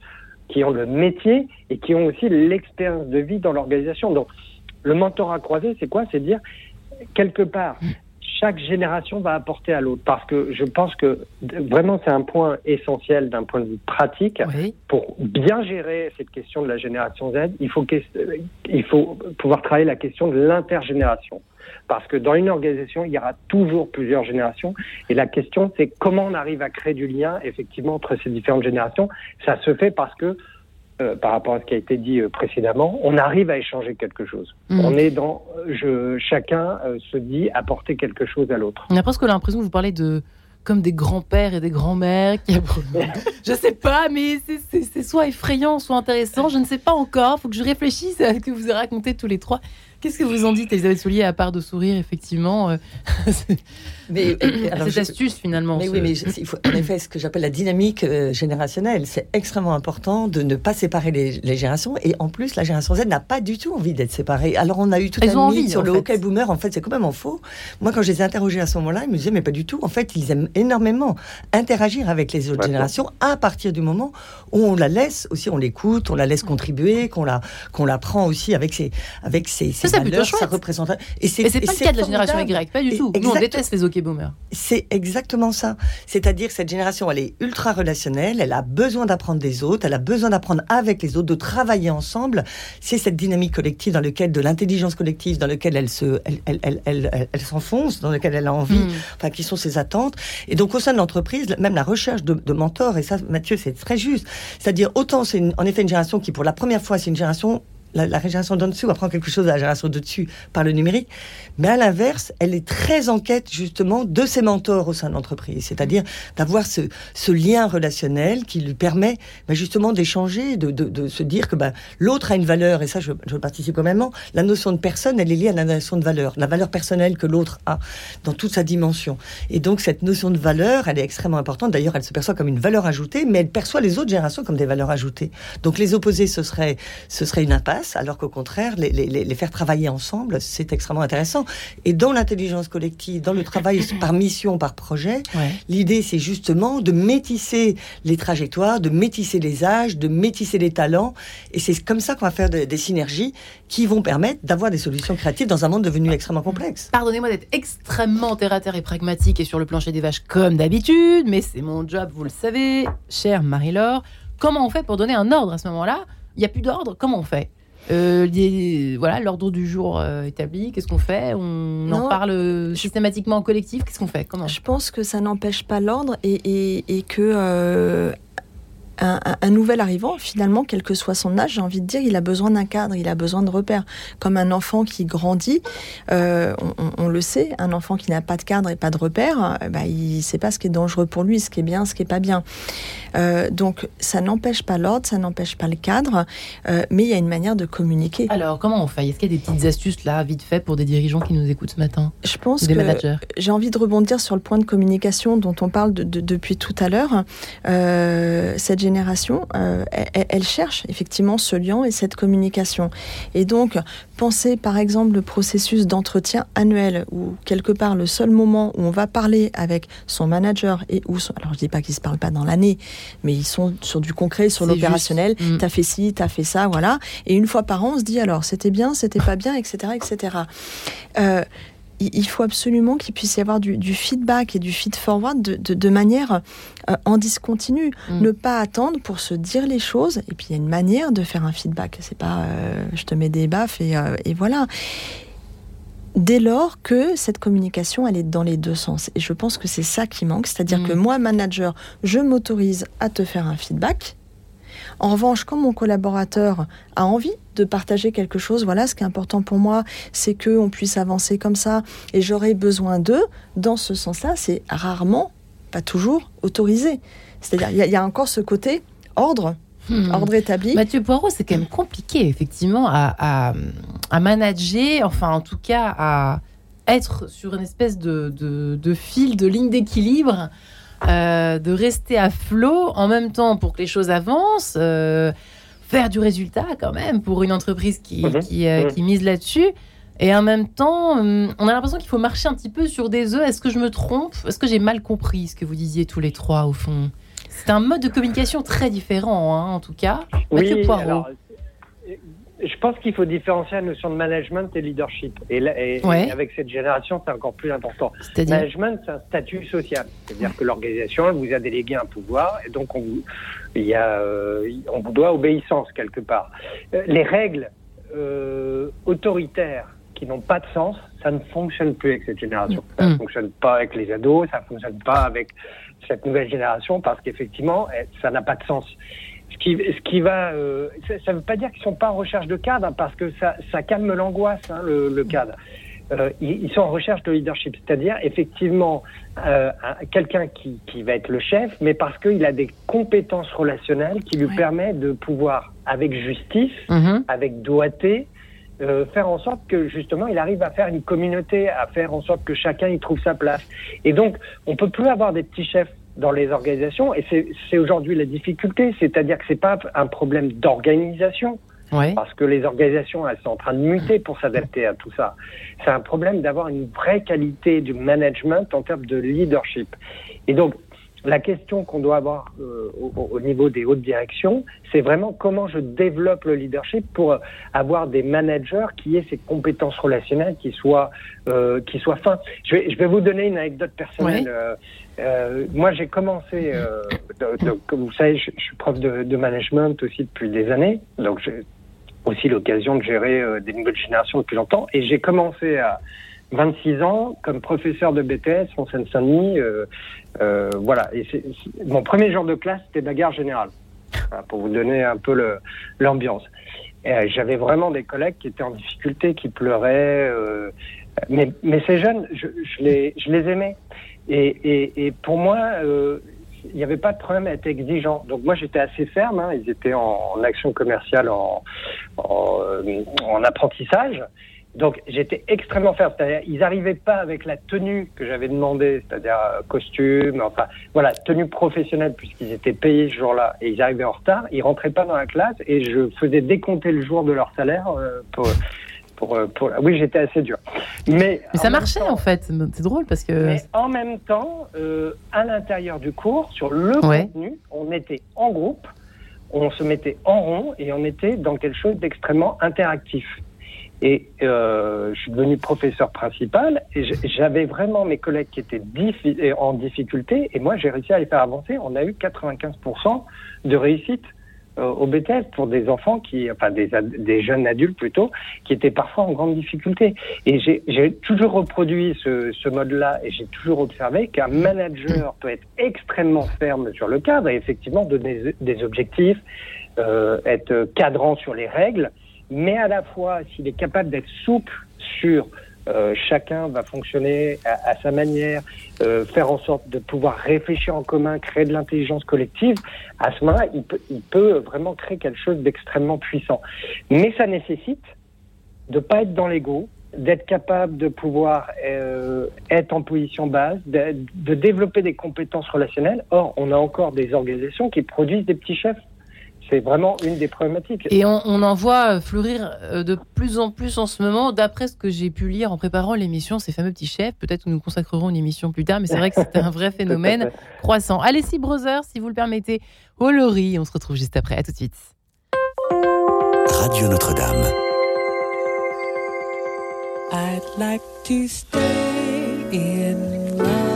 qui ont le métier et qui ont aussi l'expérience de vie dans l'organisation. Donc, le mentorat croisé, c'est quoi? C'est dire, quelque part, chaque génération va apporter à l'autre. Parce que je pense que vraiment, c'est un point essentiel d'un point de vue pratique Oui. pour bien gérer cette question de la génération Z, il faut, que- il faut pouvoir travailler la question de l'intergénération. Parce que dans une organisation, il y aura toujours plusieurs générations. Et la question, c'est comment on arrive à créer du lien, effectivement, entre ces différentes générations. Ça se fait parce que, euh, par rapport à ce qui a été dit euh, précédemment, on arrive à échanger quelque chose. Mhm. On est dans, je, chacun euh, se dit apporter quelque chose à l'autre. On a presque l'impression que vous parlez de comme des grands-pères et des grands-mères. qui- <laughs> je sais pas, mais c'est- soit effrayant, soit intéressant. Je ne sais pas encore. faut que je réfléchisse à ce que vous avez raconté tous les trois. Qu'est-ce que vous en dites, Elisabeth Soulier, à part de sourire, effectivement euh, <laughs> c'est- Mais, à <coughs> alors, cette je- astuce, finalement. Mais ce- oui, mais je- il faut, en effet, ce que j'appelle la dynamique euh, générationnelle, c'est extrêmement important de ne pas séparer les, les générations. Et en plus, la génération Z n'a pas du tout envie d'être séparée. Alors, on a eu tout Elles un mythe sur en le fait. hockey boomer. En fait, c'est complètement faux. Moi, quand je les ai interrogés à ce moment-là, ils me disaient, mais pas du tout. En fait, ils aiment énormément interagir avec les autres générations à partir du moment où on la laisse aussi, on l'écoute, on la laisse contribuer, qu'on la, qu'on la prend aussi avec ses, avec ses, ses Ça, c'est plutôt chouette. représentation. Et Et c'est pas le cas de la génération. Y, pas du Et tout. Nous, on exact- déteste les hockey boomers. C'est exactement ça. C'est-à-dire que cette génération, elle est ultra relationnelle, elle a besoin d'apprendre des autres, elle a besoin d'apprendre avec les autres, de travailler ensemble. C'est cette dynamique collective dans laquelle, de l'intelligence collective, dans laquelle elle se, elle, elle, elle, elle, s'enfonce, dans laquelle elle a envie, Mm. enfin, qui sont ses attentes. Et donc, au sein de l'entreprise, même la recherche de, de mentors, et ça, Mathieu, c'est très juste. C'est-à-dire, autant c'est en effet une génération qui, pour la première fois, c'est une génération la, la génération d'en dessous apprend quelque chose à la génération de dessus par le numérique, mais à l'inverse, elle est très en quête justement de ses mentors au sein de l'entreprise, c'est-à-dire d'avoir ce, lien relationnel qui lui permet bah, justement d'échanger, de, se dire que bah, l'autre a une valeur, et ça je, participe quand même, la notion de personne, elle est liée à la notion de valeur, la valeur personnelle que l'autre a dans toute sa dimension. Et donc cette notion de valeur, elle est extrêmement importante, d'ailleurs elle se perçoit comme une valeur ajoutée, mais elle perçoit les autres générations comme des valeurs ajoutées. Donc les opposés, ce serait une impasse, alors qu'au contraire, les, les, les faire travailler ensemble, c'est extrêmement intéressant. Et dans l'intelligence collective, dans le travail <coughs> par mission, par projet, Ouais. l'idée c'est justement de métisser les trajectoires, de métisser les âges, de métisser les talents. Et c'est comme ça qu'on va faire de- des synergies qui vont permettre d'avoir des solutions créatives dans un monde devenu extrêmement complexe. Pardonnez-moi d'être extrêmement terre à terre et pragmatique et sur le plancher des vaches comme d'habitude, mais c'est mon job, vous le savez, chère Marie-Laure. Comment on fait pour donner un ordre à ce moment-là? Il n'y a plus d'ordre, comment on fait? Euh, les- voilà, l'ordre du jour euh, établi, qu'est-ce qu'on fait? On en parle euh, systématiquement en collectif, qu'est-ce qu'on fait? Comment? Je pense que ça n'empêche pas l'ordre et, et- et que euh, un, nouvel arrivant, finalement, quel que soit son âge, j'ai envie de dire, il a besoin d'un cadre, il a besoin de repères. Comme un enfant qui grandit, on, on- on le sait, un enfant qui n'a pas de cadre et pas de repères, bah, il ne sait pas ce qui est dangereux pour lui, ce qui est bien, ce qui est pas bien. Euh, donc ça n'empêche pas l'ordre, ça n'empêche pas le cadre, euh, mais il y a une manière de communiquer. Alors, comment on fait? Est-ce qu'il y a des petites astuces là, vite fait, pour des dirigeants qui nous écoutent ce matin? Je pense des que managers? j'ai envie de rebondir sur le point de communication dont on parle de- de- depuis tout à l'heure. Euh, cette génération, elle, elle cherche effectivement ce lien et cette communication. Et donc, pensez par exemple le processus d'entretien annuel, où quelque part le seul moment où on va parler avec son manager et où, son- alors je dis pas qu'ils se parlent pas dans l'année, mais ils sont sur du concret, sur l'opérationnel. juste. Mm. T'as fait ci, t'as fait ça, voilà. Et une fois par an, on se dit alors c'était bien, c'était pas bien, etc., etc. Euh, il il faut absolument qu'il puisse y avoir du, du feedback et du feed-forward de, de- de manière euh, en discontinu. Mm. Ne pas attendre pour se dire les choses. Et puis il y a une manière de faire un feedback. C'est pas euh, je te mets des baffes et, euh, et voilà. Dès lors que cette communication, elle est dans les deux sens. Et je pense que c'est ça qui manque, c'est-à-dire que moi, manager, je m'autorise à te faire un feedback. En revanche, quand mon collaborateur a envie de partager quelque chose, voilà, ce qui est important pour moi, c'est qu'on puisse avancer comme ça, et j'aurai besoin d'eux, dans ce sens-là, c'est rarement, pas toujours, autorisé. C'est-à-dire, il y, a encore ce côté ordre, hmm. ordre établi. Mathieu Poirot, c'est quand même compliqué, effectivement, à, manager, enfin, en tout cas, à être sur une espèce de fil, de ligne d'équilibre euh, de rester à flot en même temps pour que les choses avancent, euh, faire du résultat quand même pour une entreprise qui, mhm. Euh, mhm. qui, mise là-dessus. Et en même temps, on a l'impression qu'il faut marcher un petit peu sur des œufs. Est-ce que je me trompe? Est-ce que j'ai mal compris ce que vous disiez tous les trois au fond? C'est un mode de communication très différent, hein, en tout cas. Oui, Poirot je pense qu'il faut différencier la notion de management et leadership. Et, avec cette génération, c'est encore plus important. Management, c'est un statut social. C'est-à-dire que l'organisation vous a délégué un pouvoir et donc on vous, il y a, euh, on vous doit obéissance quelque part. Euh, les règles euh, autoritaires qui n'ont pas de sens, ça ne fonctionne plus avec cette génération. Ça ne mm. fonctionne pas avec les ados, ça ne fonctionne pas avec cette nouvelle génération parce qu'effectivement, eh, ça n'a pas de sens ce qui, ce qui va, euh, ça ne veut pas dire qu'ils sont pas en recherche de cadre, hein, parce que ça, ça calme l'angoisse, hein, le, le, cadre. Euh, ils, sont en recherche de leadership, c'est-à-dire effectivement euh, quelqu'un qui, qui, va être le chef, mais parce qu'il a des compétences relationnelles qui lui permettent de pouvoir, avec justice, mm-hmm. avec doigté, euh, faire en sorte que justement il arrive à faire une communauté, à faire en sorte que chacun y trouve sa place. Et donc on peut plus avoir des petits chefs dans les organisations, et c'est aujourd'hui la difficulté, c'est-à-dire que c'est pas un problème d'organisation, parce que les organisations elles sont en train de muter pour s'adapter à tout ça. C'est un problème d'avoir une vraie qualité du management en termes de leadership. Et donc la question qu'on doit avoir euh, au, niveau des hautes directions, c'est vraiment comment je développe le leadership pour avoir des managers qui aient ces compétences relationnelles qui soient euh, qui soient fins. Je vais, je vais vous donner une anecdote personnelle. Euh, euh, moi, j'ai commencé, comme vous savez, je, suis prof de, de, management aussi depuis des années, donc j'ai aussi l'occasion de gérer des nouvelles générations depuis longtemps, et j'ai commencé à 26 ans comme professeur de BTS en Seine-Saint-Denis. Euh, euh, voilà. Mon premier jour de classe, c'était bagarre générale, pour vous donner un peu l'ambiance. Euh, j'avais vraiment des collègues qui étaient en difficulté, qui pleuraient. Euh, mais, mais ces jeunes, je, je, les, je les aimais. Et, et, et pour moi, euh, il n'y avait pas de problème à être exigeant. Donc moi j'étais assez ferme, hein. ils étaient en, en, action commerciale, en, en, en apprentissage, donc j'étais extrêmement ferme, c'est-à-dire ils n'arrivaient pas avec la tenue que j'avais demandé, c'est-à-dire euh, costume, enfin voilà, tenue professionnelle puisqu'ils étaient payés ce jour-là et ils arrivaient en retard, ils rentraient pas dans la classe et je faisais décompter le jour de leur salaire euh, pour, pour, euh, pour, oui j'étais assez dur. Mais, Mais ça marchait en fait, c'est drôle parce que. Mais en même temps, euh, à l'intérieur du cours, sur le contenu, on était en groupe, on se mettait en rond et on était dans quelque chose d'extrêmement interactif. Et euh, je suis devenu professeur principal et j'avais vraiment mes collègues qui étaient en difficulté et moi j'ai réussi à les faire avancer. On a eu 95% de réussite euh, au BTS pour des enfants qui, enfin des, des, jeunes adultes plutôt, qui étaient parfois en grande difficulté. Et j'ai toujours reproduit ce, ce mode-là et j'ai toujours observé qu'un manager peut être extrêmement ferme sur le cadre et effectivement donner des objectifs, euh, être cadrant sur les règles mais à la fois, s'il est capable d'être souple sur euh, chacun va fonctionner à, sa manière, euh, faire en sorte de pouvoir réfléchir en commun, créer de l'intelligence collective, à ce moment-là, il peut, vraiment créer quelque chose d'extrêmement puissant. Mais ça nécessite de pas être dans l'ego, d'être capable de pouvoir euh, être en position base, de, de, développer des compétences relationnelles. Or, on a encore des organisations qui produisent des petits chefs c'est vraiment une des problématiques. Et on, en voit euh, fleurir euh, de plus en plus en ce moment, d'après ce que j'ai pu lire en préparant l'émission, ces fameux petits chefs. Peut-être que nous consacrerons une émission plus tard, mais c'est vrai que c'est un vrai <laughs> phénomène croissant. Allez, si Brothers, si vous le permettez, au Lori, on se retrouve juste après. À tout de suite. Radio Notre-Dame. I'd like to stay in love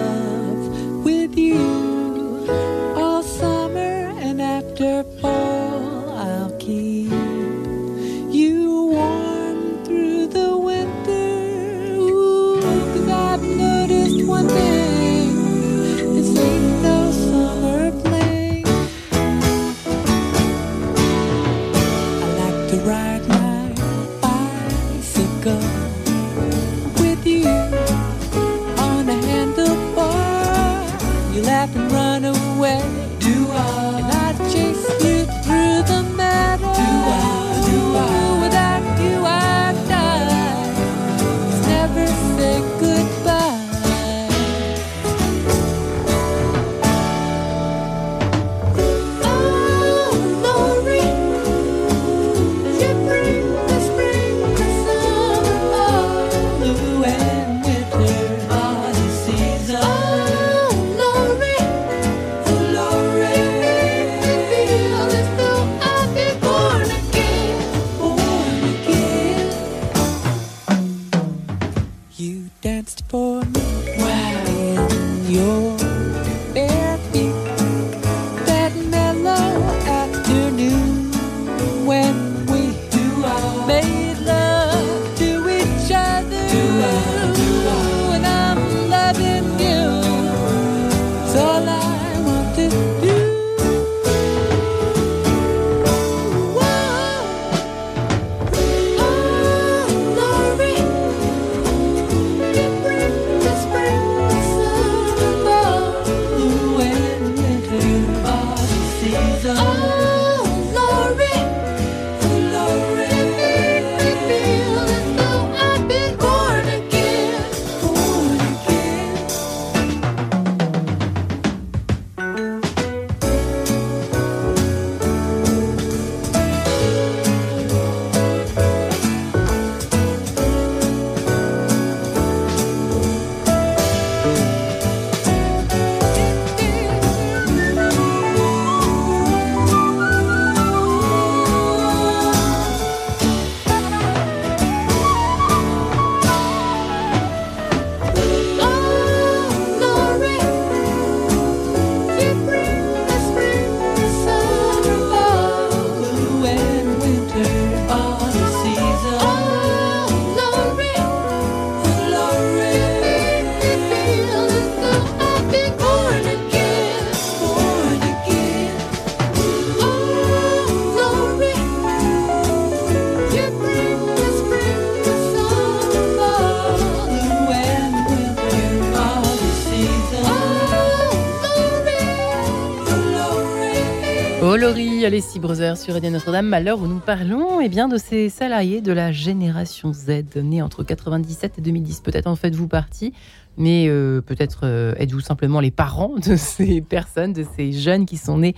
Allez si Brothers sur Radio Notre-Dame, à l'heure où nous parlons eh bien, de ces salariés de la génération Z, nés entre 97 et 2010. Peut-être en faites-vous partie, mais euh, peut-être euh, êtes-vous simplement les parents de <laughs> ces personnes, de ces jeunes qui sont nés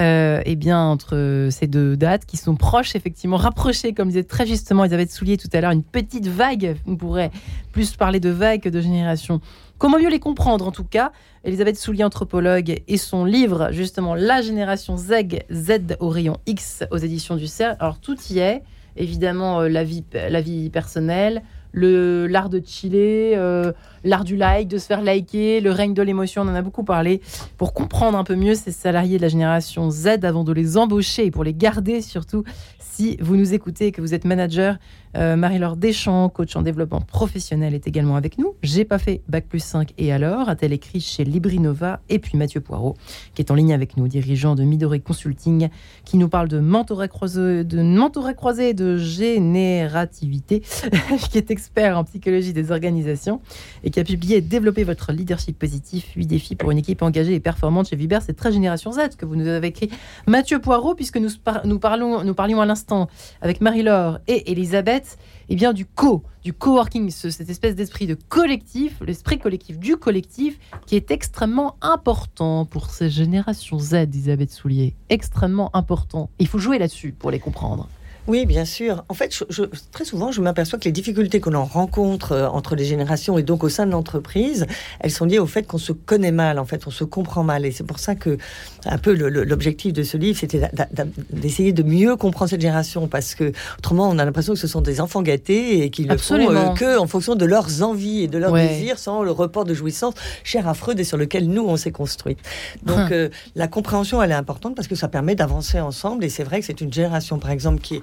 euh, eh bien, entre ces deux dates, qui sont proches, effectivement, rapprochées, comme disait très justement Elisabeth Soulier tout à l'heure, une petite vague. On pourrait plus parler de vague que de génération. Comment mieux les comprendre en tout cas Elisabeth Soulier, anthropologue, et son livre justement La génération Z, Z au rayon X aux éditions du CERF. Alors tout y est, évidemment euh, la, vie, la vie personnelle, le l'art de chiller, euh, l'art du like, de se faire liker, le règne de l'émotion, on en a beaucoup parlé, pour comprendre un peu mieux ces salariés de la génération Z avant de les embaucher et pour les garder surtout si vous nous écoutez et que vous êtes manager. Euh, Marie-Laure Deschamps, coach en développement professionnel, est également avec nous. J'ai pas fait Bac plus 5 et alors, a-t-elle écrit chez Librinova Et puis Mathieu Poirot, qui est en ligne avec nous, dirigeant de Midori Consulting, qui nous parle de mentorat croisé, de mentorat croisé et de générativité, <laughs> qui est expert en psychologie des organisations et qui a publié Développer votre leadership positif, 8 défis pour une équipe engagée et performante chez Viber. C'est très Génération Z que vous nous avez écrit. Mathieu Poirot, puisque nous, nous, parlons, nous parlions à l'instant avec Marie-Laure et Elisabeth, eh bien du co, du coworking, ce- cette espèce d'esprit de collectif, l'esprit collectif du collectif, qui est extrêmement important pour ces générations Z, Elisabeth Soulier. Extrêmement important. Il faut jouer là-dessus pour les comprendre. Oui, bien sûr. En fait, je- je- très souvent, je m'aperçois que les difficultés que l'on rencontre euh, entre les générations et donc au sein de l'entreprise, elles sont liées au fait qu'on se connaît mal, en fait, on se comprend mal. Et c'est pour ça que, un peu, l'objectif de ce livre, c'était d'essayer de mieux comprendre cette génération, parce que autrement, on a l'impression que ce sont des enfants gâtés et qu'ils le font euh, que en fonction de leurs envies et de leurs Ouais. désirs, sans le report de jouissance cher à Freud et sur lequel nous, on s'est construit. Donc, Hum. euh, la compréhension, elle est importante parce que ça permet d'avancer ensemble. Et c'est vrai que c'est une génération, par exemple, qui est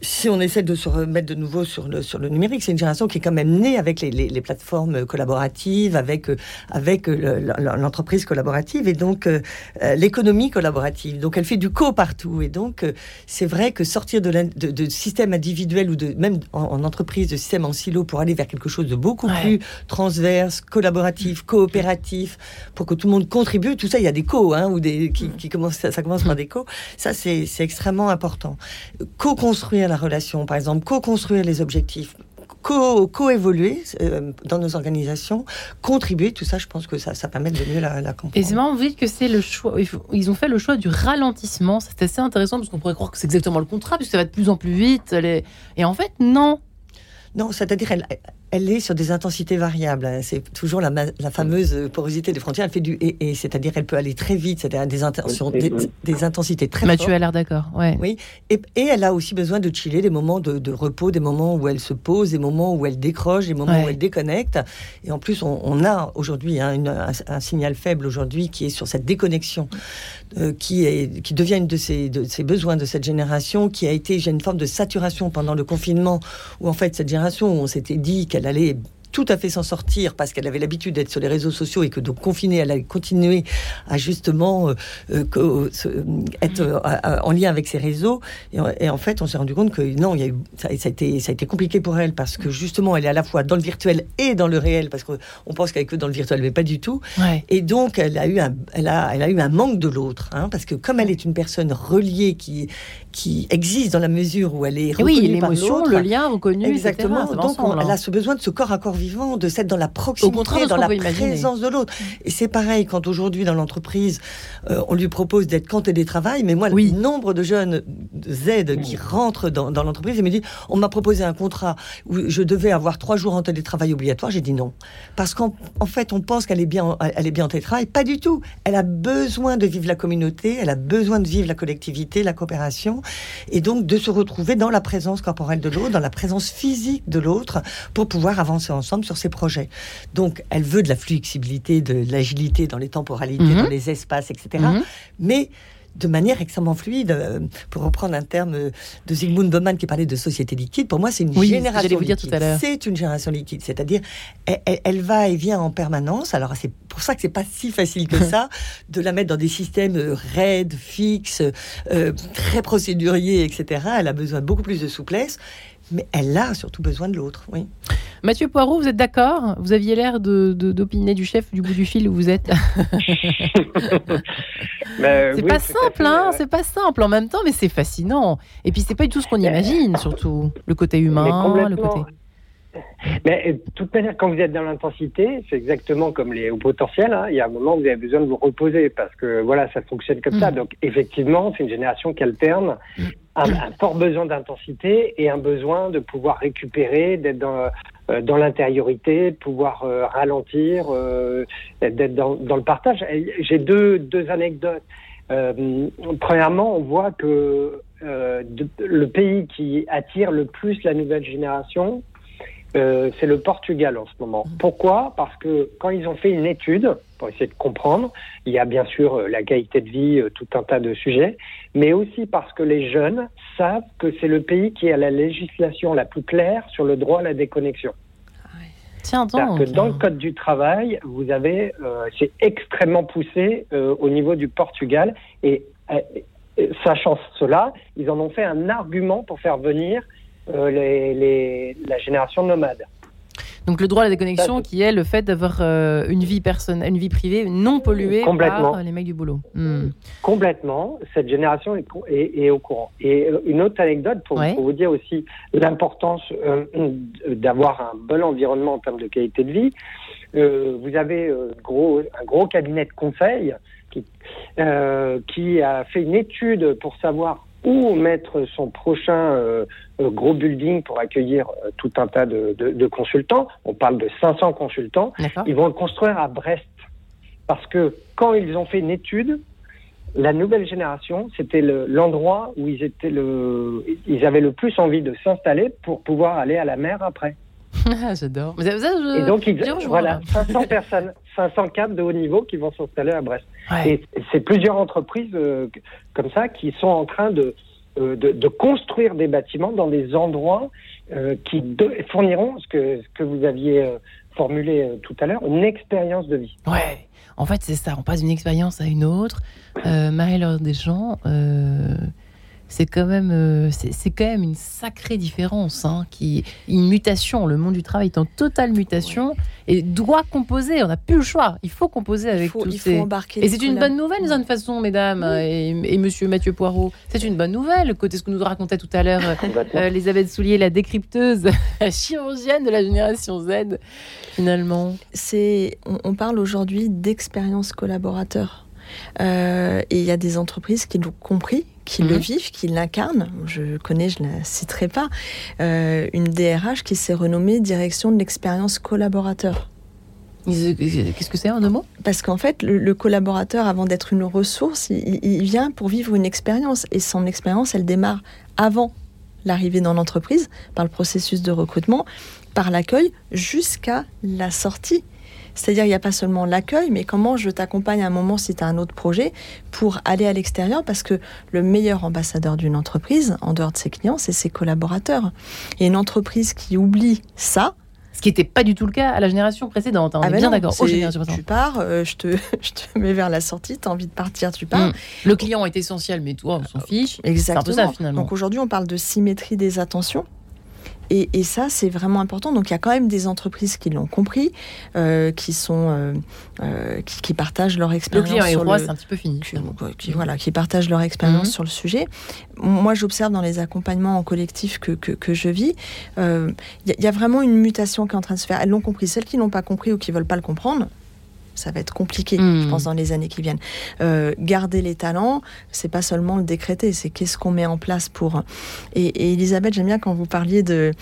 si on essaie de se remettre de nouveau sur le, sur le numérique, c'est une génération qui est quand même née avec les, les- les plateformes collaboratives, avec, euh, avec euh, le- le- l'entreprise collaborative et donc euh, l'économie collaborative. Donc elle fait du co partout. Et donc euh, c'est vrai que sortir de, l'in- de, de système individuel ou de même en, en entreprise, de système en silo pour aller vers quelque chose de beaucoup Ouais. plus transverse, collaboratif, coopératif, pour que tout le monde contribue. Tout ça, il y a des co, hein, ou des qui, qui commencent, ça, commence par des co. Ça, c'est c'est extrêmement important. Co-construire la relation, par exemple, co-construire les objectifs. Co- Co-évoluer euh, dans nos organisations, contribuer, tout ça, je pense que ça, ça permet de mieux la, la comprendre. Et c'est marrant, vous dites que c'est le choix. Ils ont fait le choix du ralentissement. C'est assez intéressant parce qu'on pourrait croire que c'est exactement le contraire, puisque ça va de plus en plus vite. Et en fait, non. Non, c'est-à-dire elle, elle est sur des intensités variables. hein. C'est toujours la, la fameuse porosité des frontières. Elle fait du et, et c'est-à-dire elle peut aller très vite, c'est-à-dire des, intentions, des, des intensités très Mathieu fortes. a l'air d'accord. Ouais. Oui, et, et elle a aussi besoin de chiller, des moments de, de repos, des moments où elle se pose, des moments où elle décroche, des moments Ouais. où elle déconnecte. Et en plus, on, on a aujourd'hui hein, un, un signal faible aujourd'hui qui est sur cette déconnexion, euh, qui, est, qui devient une de ces, de ces besoins de cette génération, qui a été, j'ai une forme de saturation pendant le confinement, où en fait cette génération, on s'était dit qu'elle allait tout à fait s'en sortir parce qu'elle avait l'habitude d'être sur les réseaux sociaux et que donc confinée, elle allait continuer à justement euh, euh, être euh, à- en lien avec ces réseaux. Et, en- et en fait, on s'est rendu compte que non, il y a eu, ça, ça a été, ça a été compliqué pour elle parce que justement, elle est à la fois dans le virtuel et dans le réel parce qu'on pense qu'elle est que dans le virtuel, mais pas du tout. Ouais. Et donc, elle a eu un, elle a, elle a eu un manque de l'autre, hein, parce que comme elle est une personne reliée qui, qui existe dans la mesure où elle est Et oui, reconnue par l'autre, le lien reconnu, Exactement. etc. Donc, on- elle hein. a ce besoin de ce corps à corps vivant, de s'être dans la proximité, dans la présence de l'autre. Et c'est pareil quand aujourd'hui dans l'entreprise, euh, on lui propose d'être qu'en télétravail, mais moi, Oui. le nombre de jeunes Z qui rentrent dans, dans l'entreprise et me disent, on m'a proposé un contrat où je devais avoir trois jours en télétravail obligatoire, j'ai dit non. Parce qu'en en fait, on pense qu'elle est bien, en- elle est bien en télétravail, pas du tout. Elle a besoin de vivre la communauté, elle a besoin de vivre la collectivité, la coopération, et donc de se retrouver dans la présence corporelle de l'autre, dans la présence physique de l'autre, pour pouvoir avancer ensemble sur ses projets. Donc, elle veut de la flexibilité, de l'agilité dans les temporalités, Mhm. dans les espaces, etc. Mhm. Mais de manière extrêmement fluide, euh, pour reprendre un terme euh, de Zygmunt Bauman qui parlait de société liquide, pour moi c'est une Oui, génération j'allais vous dire liquide. C'est une génération liquide, c'est-à-dire elle, va et vient en permanence. Alors c'est pour ça que c'est pas si facile que ça <laughs> de la mettre dans des systèmes euh, raides, fixes, euh, très procéduriers, etc. Elle a besoin de beaucoup plus de souplesse, mais elle a surtout besoin de l'autre. Oui. Mathieu Poirot, vous êtes d'accord? Vous aviez l'air de, de- d'opiner du chef du bout du fil où vous êtes. Mais <laughs> c'est oui, pas simple, hein euh, C'est pas simple en même temps, mais c'est fascinant. Et puis c'est pas du tout ce qu'on imagine, surtout le côté humain, Mais le complètement. côté. Mais euh, de toute manière, quand vous êtes dans l'intensité, c'est exactement comme les hauts potentiels. hein, il y a un moment où vous avez besoin de vous reposer parce que voilà, ça fonctionne comme ça. Mm. Donc effectivement, c'est une génération qui alterne un, un fort besoin d'intensité et un besoin de pouvoir récupérer, d'être dans, euh, dans l'intériorité, de pouvoir euh, ralentir, euh, d'être dans, dans le partage. J'ai deux, deux anecdotes. Euh, premièrement, on voit que euh, de- le pays qui attire le plus la nouvelle génération, euh, c'est le Portugal en ce moment. Pourquoi? Parce que quand ils ont fait une étude, pour essayer de comprendre, il y a bien sûr euh, la qualité de vie, euh, tout un tas de sujets, mais aussi parce que les jeunes savent que c'est le pays qui a la législation la plus claire sur le droit à la déconnexion. Tiens, C'est-à-dire donc. que dans le code du travail, vous avez, euh, c'est extrêmement poussé euh, au niveau du Portugal. Et euh, sachant cela, ils en ont fait un argument pour faire venir euh, les, les- la génération nomade. Donc le droit à la déconnexion, Ça, qui est le fait d'avoir euh, une vie personnelle, une vie privée non polluée Complètement. par les mecs du boulot. Hmm. Complètement, cette génération est, co- est- est au courant. Et euh, une autre anecdote pour, Ouais. pour vous dire aussi l'importance euh, d'avoir un bon environnement en termes de qualité de vie. Euh, vous avez euh, gros, un gros cabinet de conseil qui, euh, qui a fait une étude pour savoir où mettre son prochain euh, euh, gros building pour accueillir euh, tout un tas de, de- de consultants. On parle de 500 consultants. Ils vont le construire à Brest. Parce que quand ils ont fait une étude, la nouvelle génération, c'était le- l'endroit où ils étaient le, ils avaient le plus envie de s'installer pour pouvoir aller à la mer après. <laughs> Ah, J'adore. Et donc, ils, voilà, là. 500 personnes, 500 cadres de haut niveau qui vont s'installer à Brest. Ouais. Et c'est plusieurs entreprises euh, comme ça qui sont en train de, euh, de, de construire des bâtiments dans des endroits euh, qui de- fourniront ce que, ce que vous aviez euh, formulé euh, tout à l'heure, une expérience de vie. Ouais, en fait, c'est ça. On passe d'une expérience à une autre. Euh, Marie-Laure Deschamps, euh, c'est quand même, euh, c'est quand même une sacrée différence, hein, qui, une mutation. Le monde du travail est en totale mutation et doit composer. On n'a plus le choix. Il faut composer Il avec faut, tous il ces. faut embarquer. Et c'est une bonne nouvelle, d'une façon, mesdames et, et monsieur Mathieu Poirot. C'est une bonne nouvelle, côté ce que nous racontait tout à l'heure <laughs> euh, Elisabeth Soulier, la décrypteuse, <laughs> la chirurgienne de la génération Z, finalement. c'est on, on parle aujourd'hui d'expérience collaborateur. Euh, et il y a des entreprises qui l'ont compris, qui le Mhm. vivent, qui l'incarnent. Je connais, je la citerai pas, euh, une DRH qui s'est renommée direction de l'expérience collaborateur. Ils- Qu'est-ce que c'est en deux mots? Parce qu'en fait, le, le collaborateur, avant d'être une ressource, il, il vient pour vivre une expérience. Et son expérience, elle démarre avant l'arrivée dans l'entreprise, par le processus de recrutement, par l'accueil, jusqu'à la sortie. C'est-à-dire, il n'y a pas seulement l'accueil, mais comment je t'accompagne à un moment si tu as un autre projet pour aller à l'extérieur, parce que le meilleur ambassadeur d'une entreprise, en dehors de ses clients, c'est ses collaborateurs. Et une entreprise qui oublie ça, Ce qui n'était pas du tout le cas à la génération précédente. hein. On ah est ben bien non, d'accord. Générations tu pars, euh, je, te, <laughs> je te mets vers la sortie, tu as envie de partir, tu pars. Mm. Le client est essentiel, mais toi, on s'en fiche. Exactement. un peu ça, finalement. Donc aujourd'hui, on parle de symétrie des attentions. Et, et ça, c'est vraiment important. Donc il y a quand même des entreprises qui l'ont compris, euh, qui sont, euh, euh, qui, qui partagent leur Le expérience. client est sur roi, le- c'est un petit peu fini. qui, voilà, qui partagent leur expérience Mhm. sur le sujet. Moi, j'observe dans les accompagnements en collectif que, que, que je vis, il y, a- il y a vraiment une mutation qui est en train de se faire. Elles l'ont compris. Celles qui l'ont pas compris ou qui veulent pas le comprendre, ça va être compliqué, je pense, dans les années qui viennent. Euh, garder les talents, c'est pas seulement le décréter, c'est qu'est-ce qu'on met en place pour. Et, et Elisabeth, j'aime bien quand vous parliez de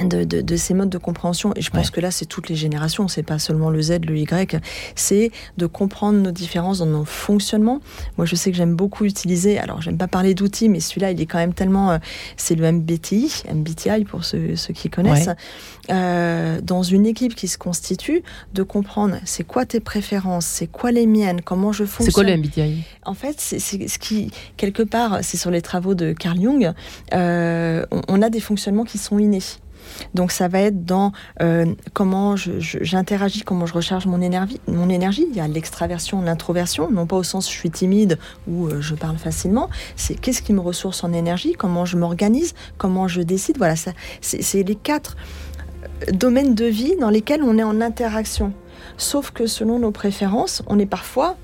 de, de, de ces modes de compréhension, et je pense Ouais. que là c'est toutes les générations, c'est pas seulement le Z, le Y, c'est de comprendre nos différences dans nos fonctionnements. Moi je sais que j'aime beaucoup utiliser, alors j'aime pas parler d'outils, mais celui-là il est quand même tellement, euh, c'est le MBTI, MBTI pour ceux, ceux qui connaissent, Euh, dans une équipe qui se constitue, de comprendre c'est quoi tes préférences, c'est quoi les miennes, comment je fonctionne. C'est quoi le MBTI En fait, c'est c'est ce qui, quelque part, c'est sur les travaux de Carl Jung, euh, on, on a des fonctionnements qui sont innés. Donc ça va être dans euh, comment j'interagis, comment je recharge mon énergie. Il y a l'extraversion, l'introversion, non pas au sens je suis timide ou euh, je parle facilement. C'est qu'est-ce qui me ressource en énergie, comment je m'organise, comment je décide. Voilà, ça, c'est c'est les quatre domaines de vie dans lesquels on est en interaction. Sauf que selon nos préférences, on est parfois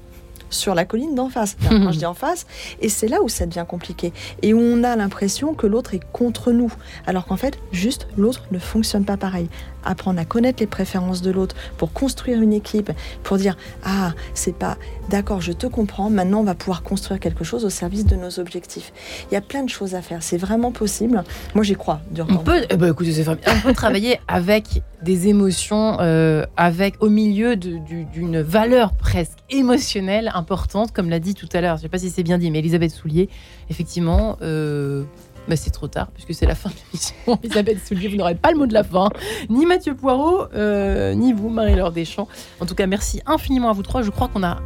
sur la colline d'en face. <laughs> Enfin, Quand je dis en face, et c'est là où ça devient compliqué. Et où on a l'impression que l'autre est contre nous. Alors qu'en fait, juste, l'autre ne fonctionne pas pareil. Apprendre à connaître les préférences de l'autre pour construire une équipe, pour dire Ah, c'est pas d'accord, je te comprends, maintenant on va pouvoir construire quelque chose au service de nos objectifs. Il y a plein de choses à faire, c'est vraiment possible. Moi j'y crois. On peut, eh ben, écoutez. On peut travailler <laughs> avec des émotions, euh, avec au milieu du- d'une valeur presque émotionnelle importante, comme l'a dit tout à l'heure. Je ne sais pas si c'est bien dit, mais Elisabeth Soulier, effectivement, euh, bah, c'est trop tard puisque c'est la fin de l'émission. <laughs> Elisabeth Soulier, vous n'aurez pas le mot de la fin, ni Mathieu Poirot, euh, ni vous, Marie-Laure Deschamps. En tout cas, merci infiniment à vous trois. Je crois qu'on a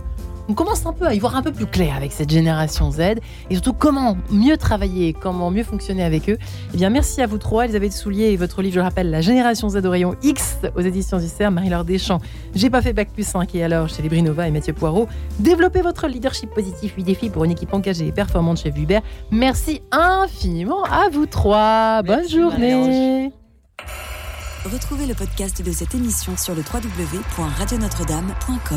on commence un peu à y voir un peu plus clair avec cette génération Z et surtout comment mieux travailler, comment mieux fonctionner avec eux. Eh bien, merci à vous trois, Elisabeth Soulier et votre livre, je le rappelle, La génération Z au rayon X aux éditions du CERF, Marie-Laure Deschamps. J'ai pas fait Bac plus 5 et alors chez les Brinova et Mathieu Poirot. Développez votre leadership positif, 8 défis pour une équipe engagée et performante chez Hubert. Merci infiniment à vous trois. Bonne journée. Retrouvez le podcast de cette émission sur le www.radionotre-dame.com.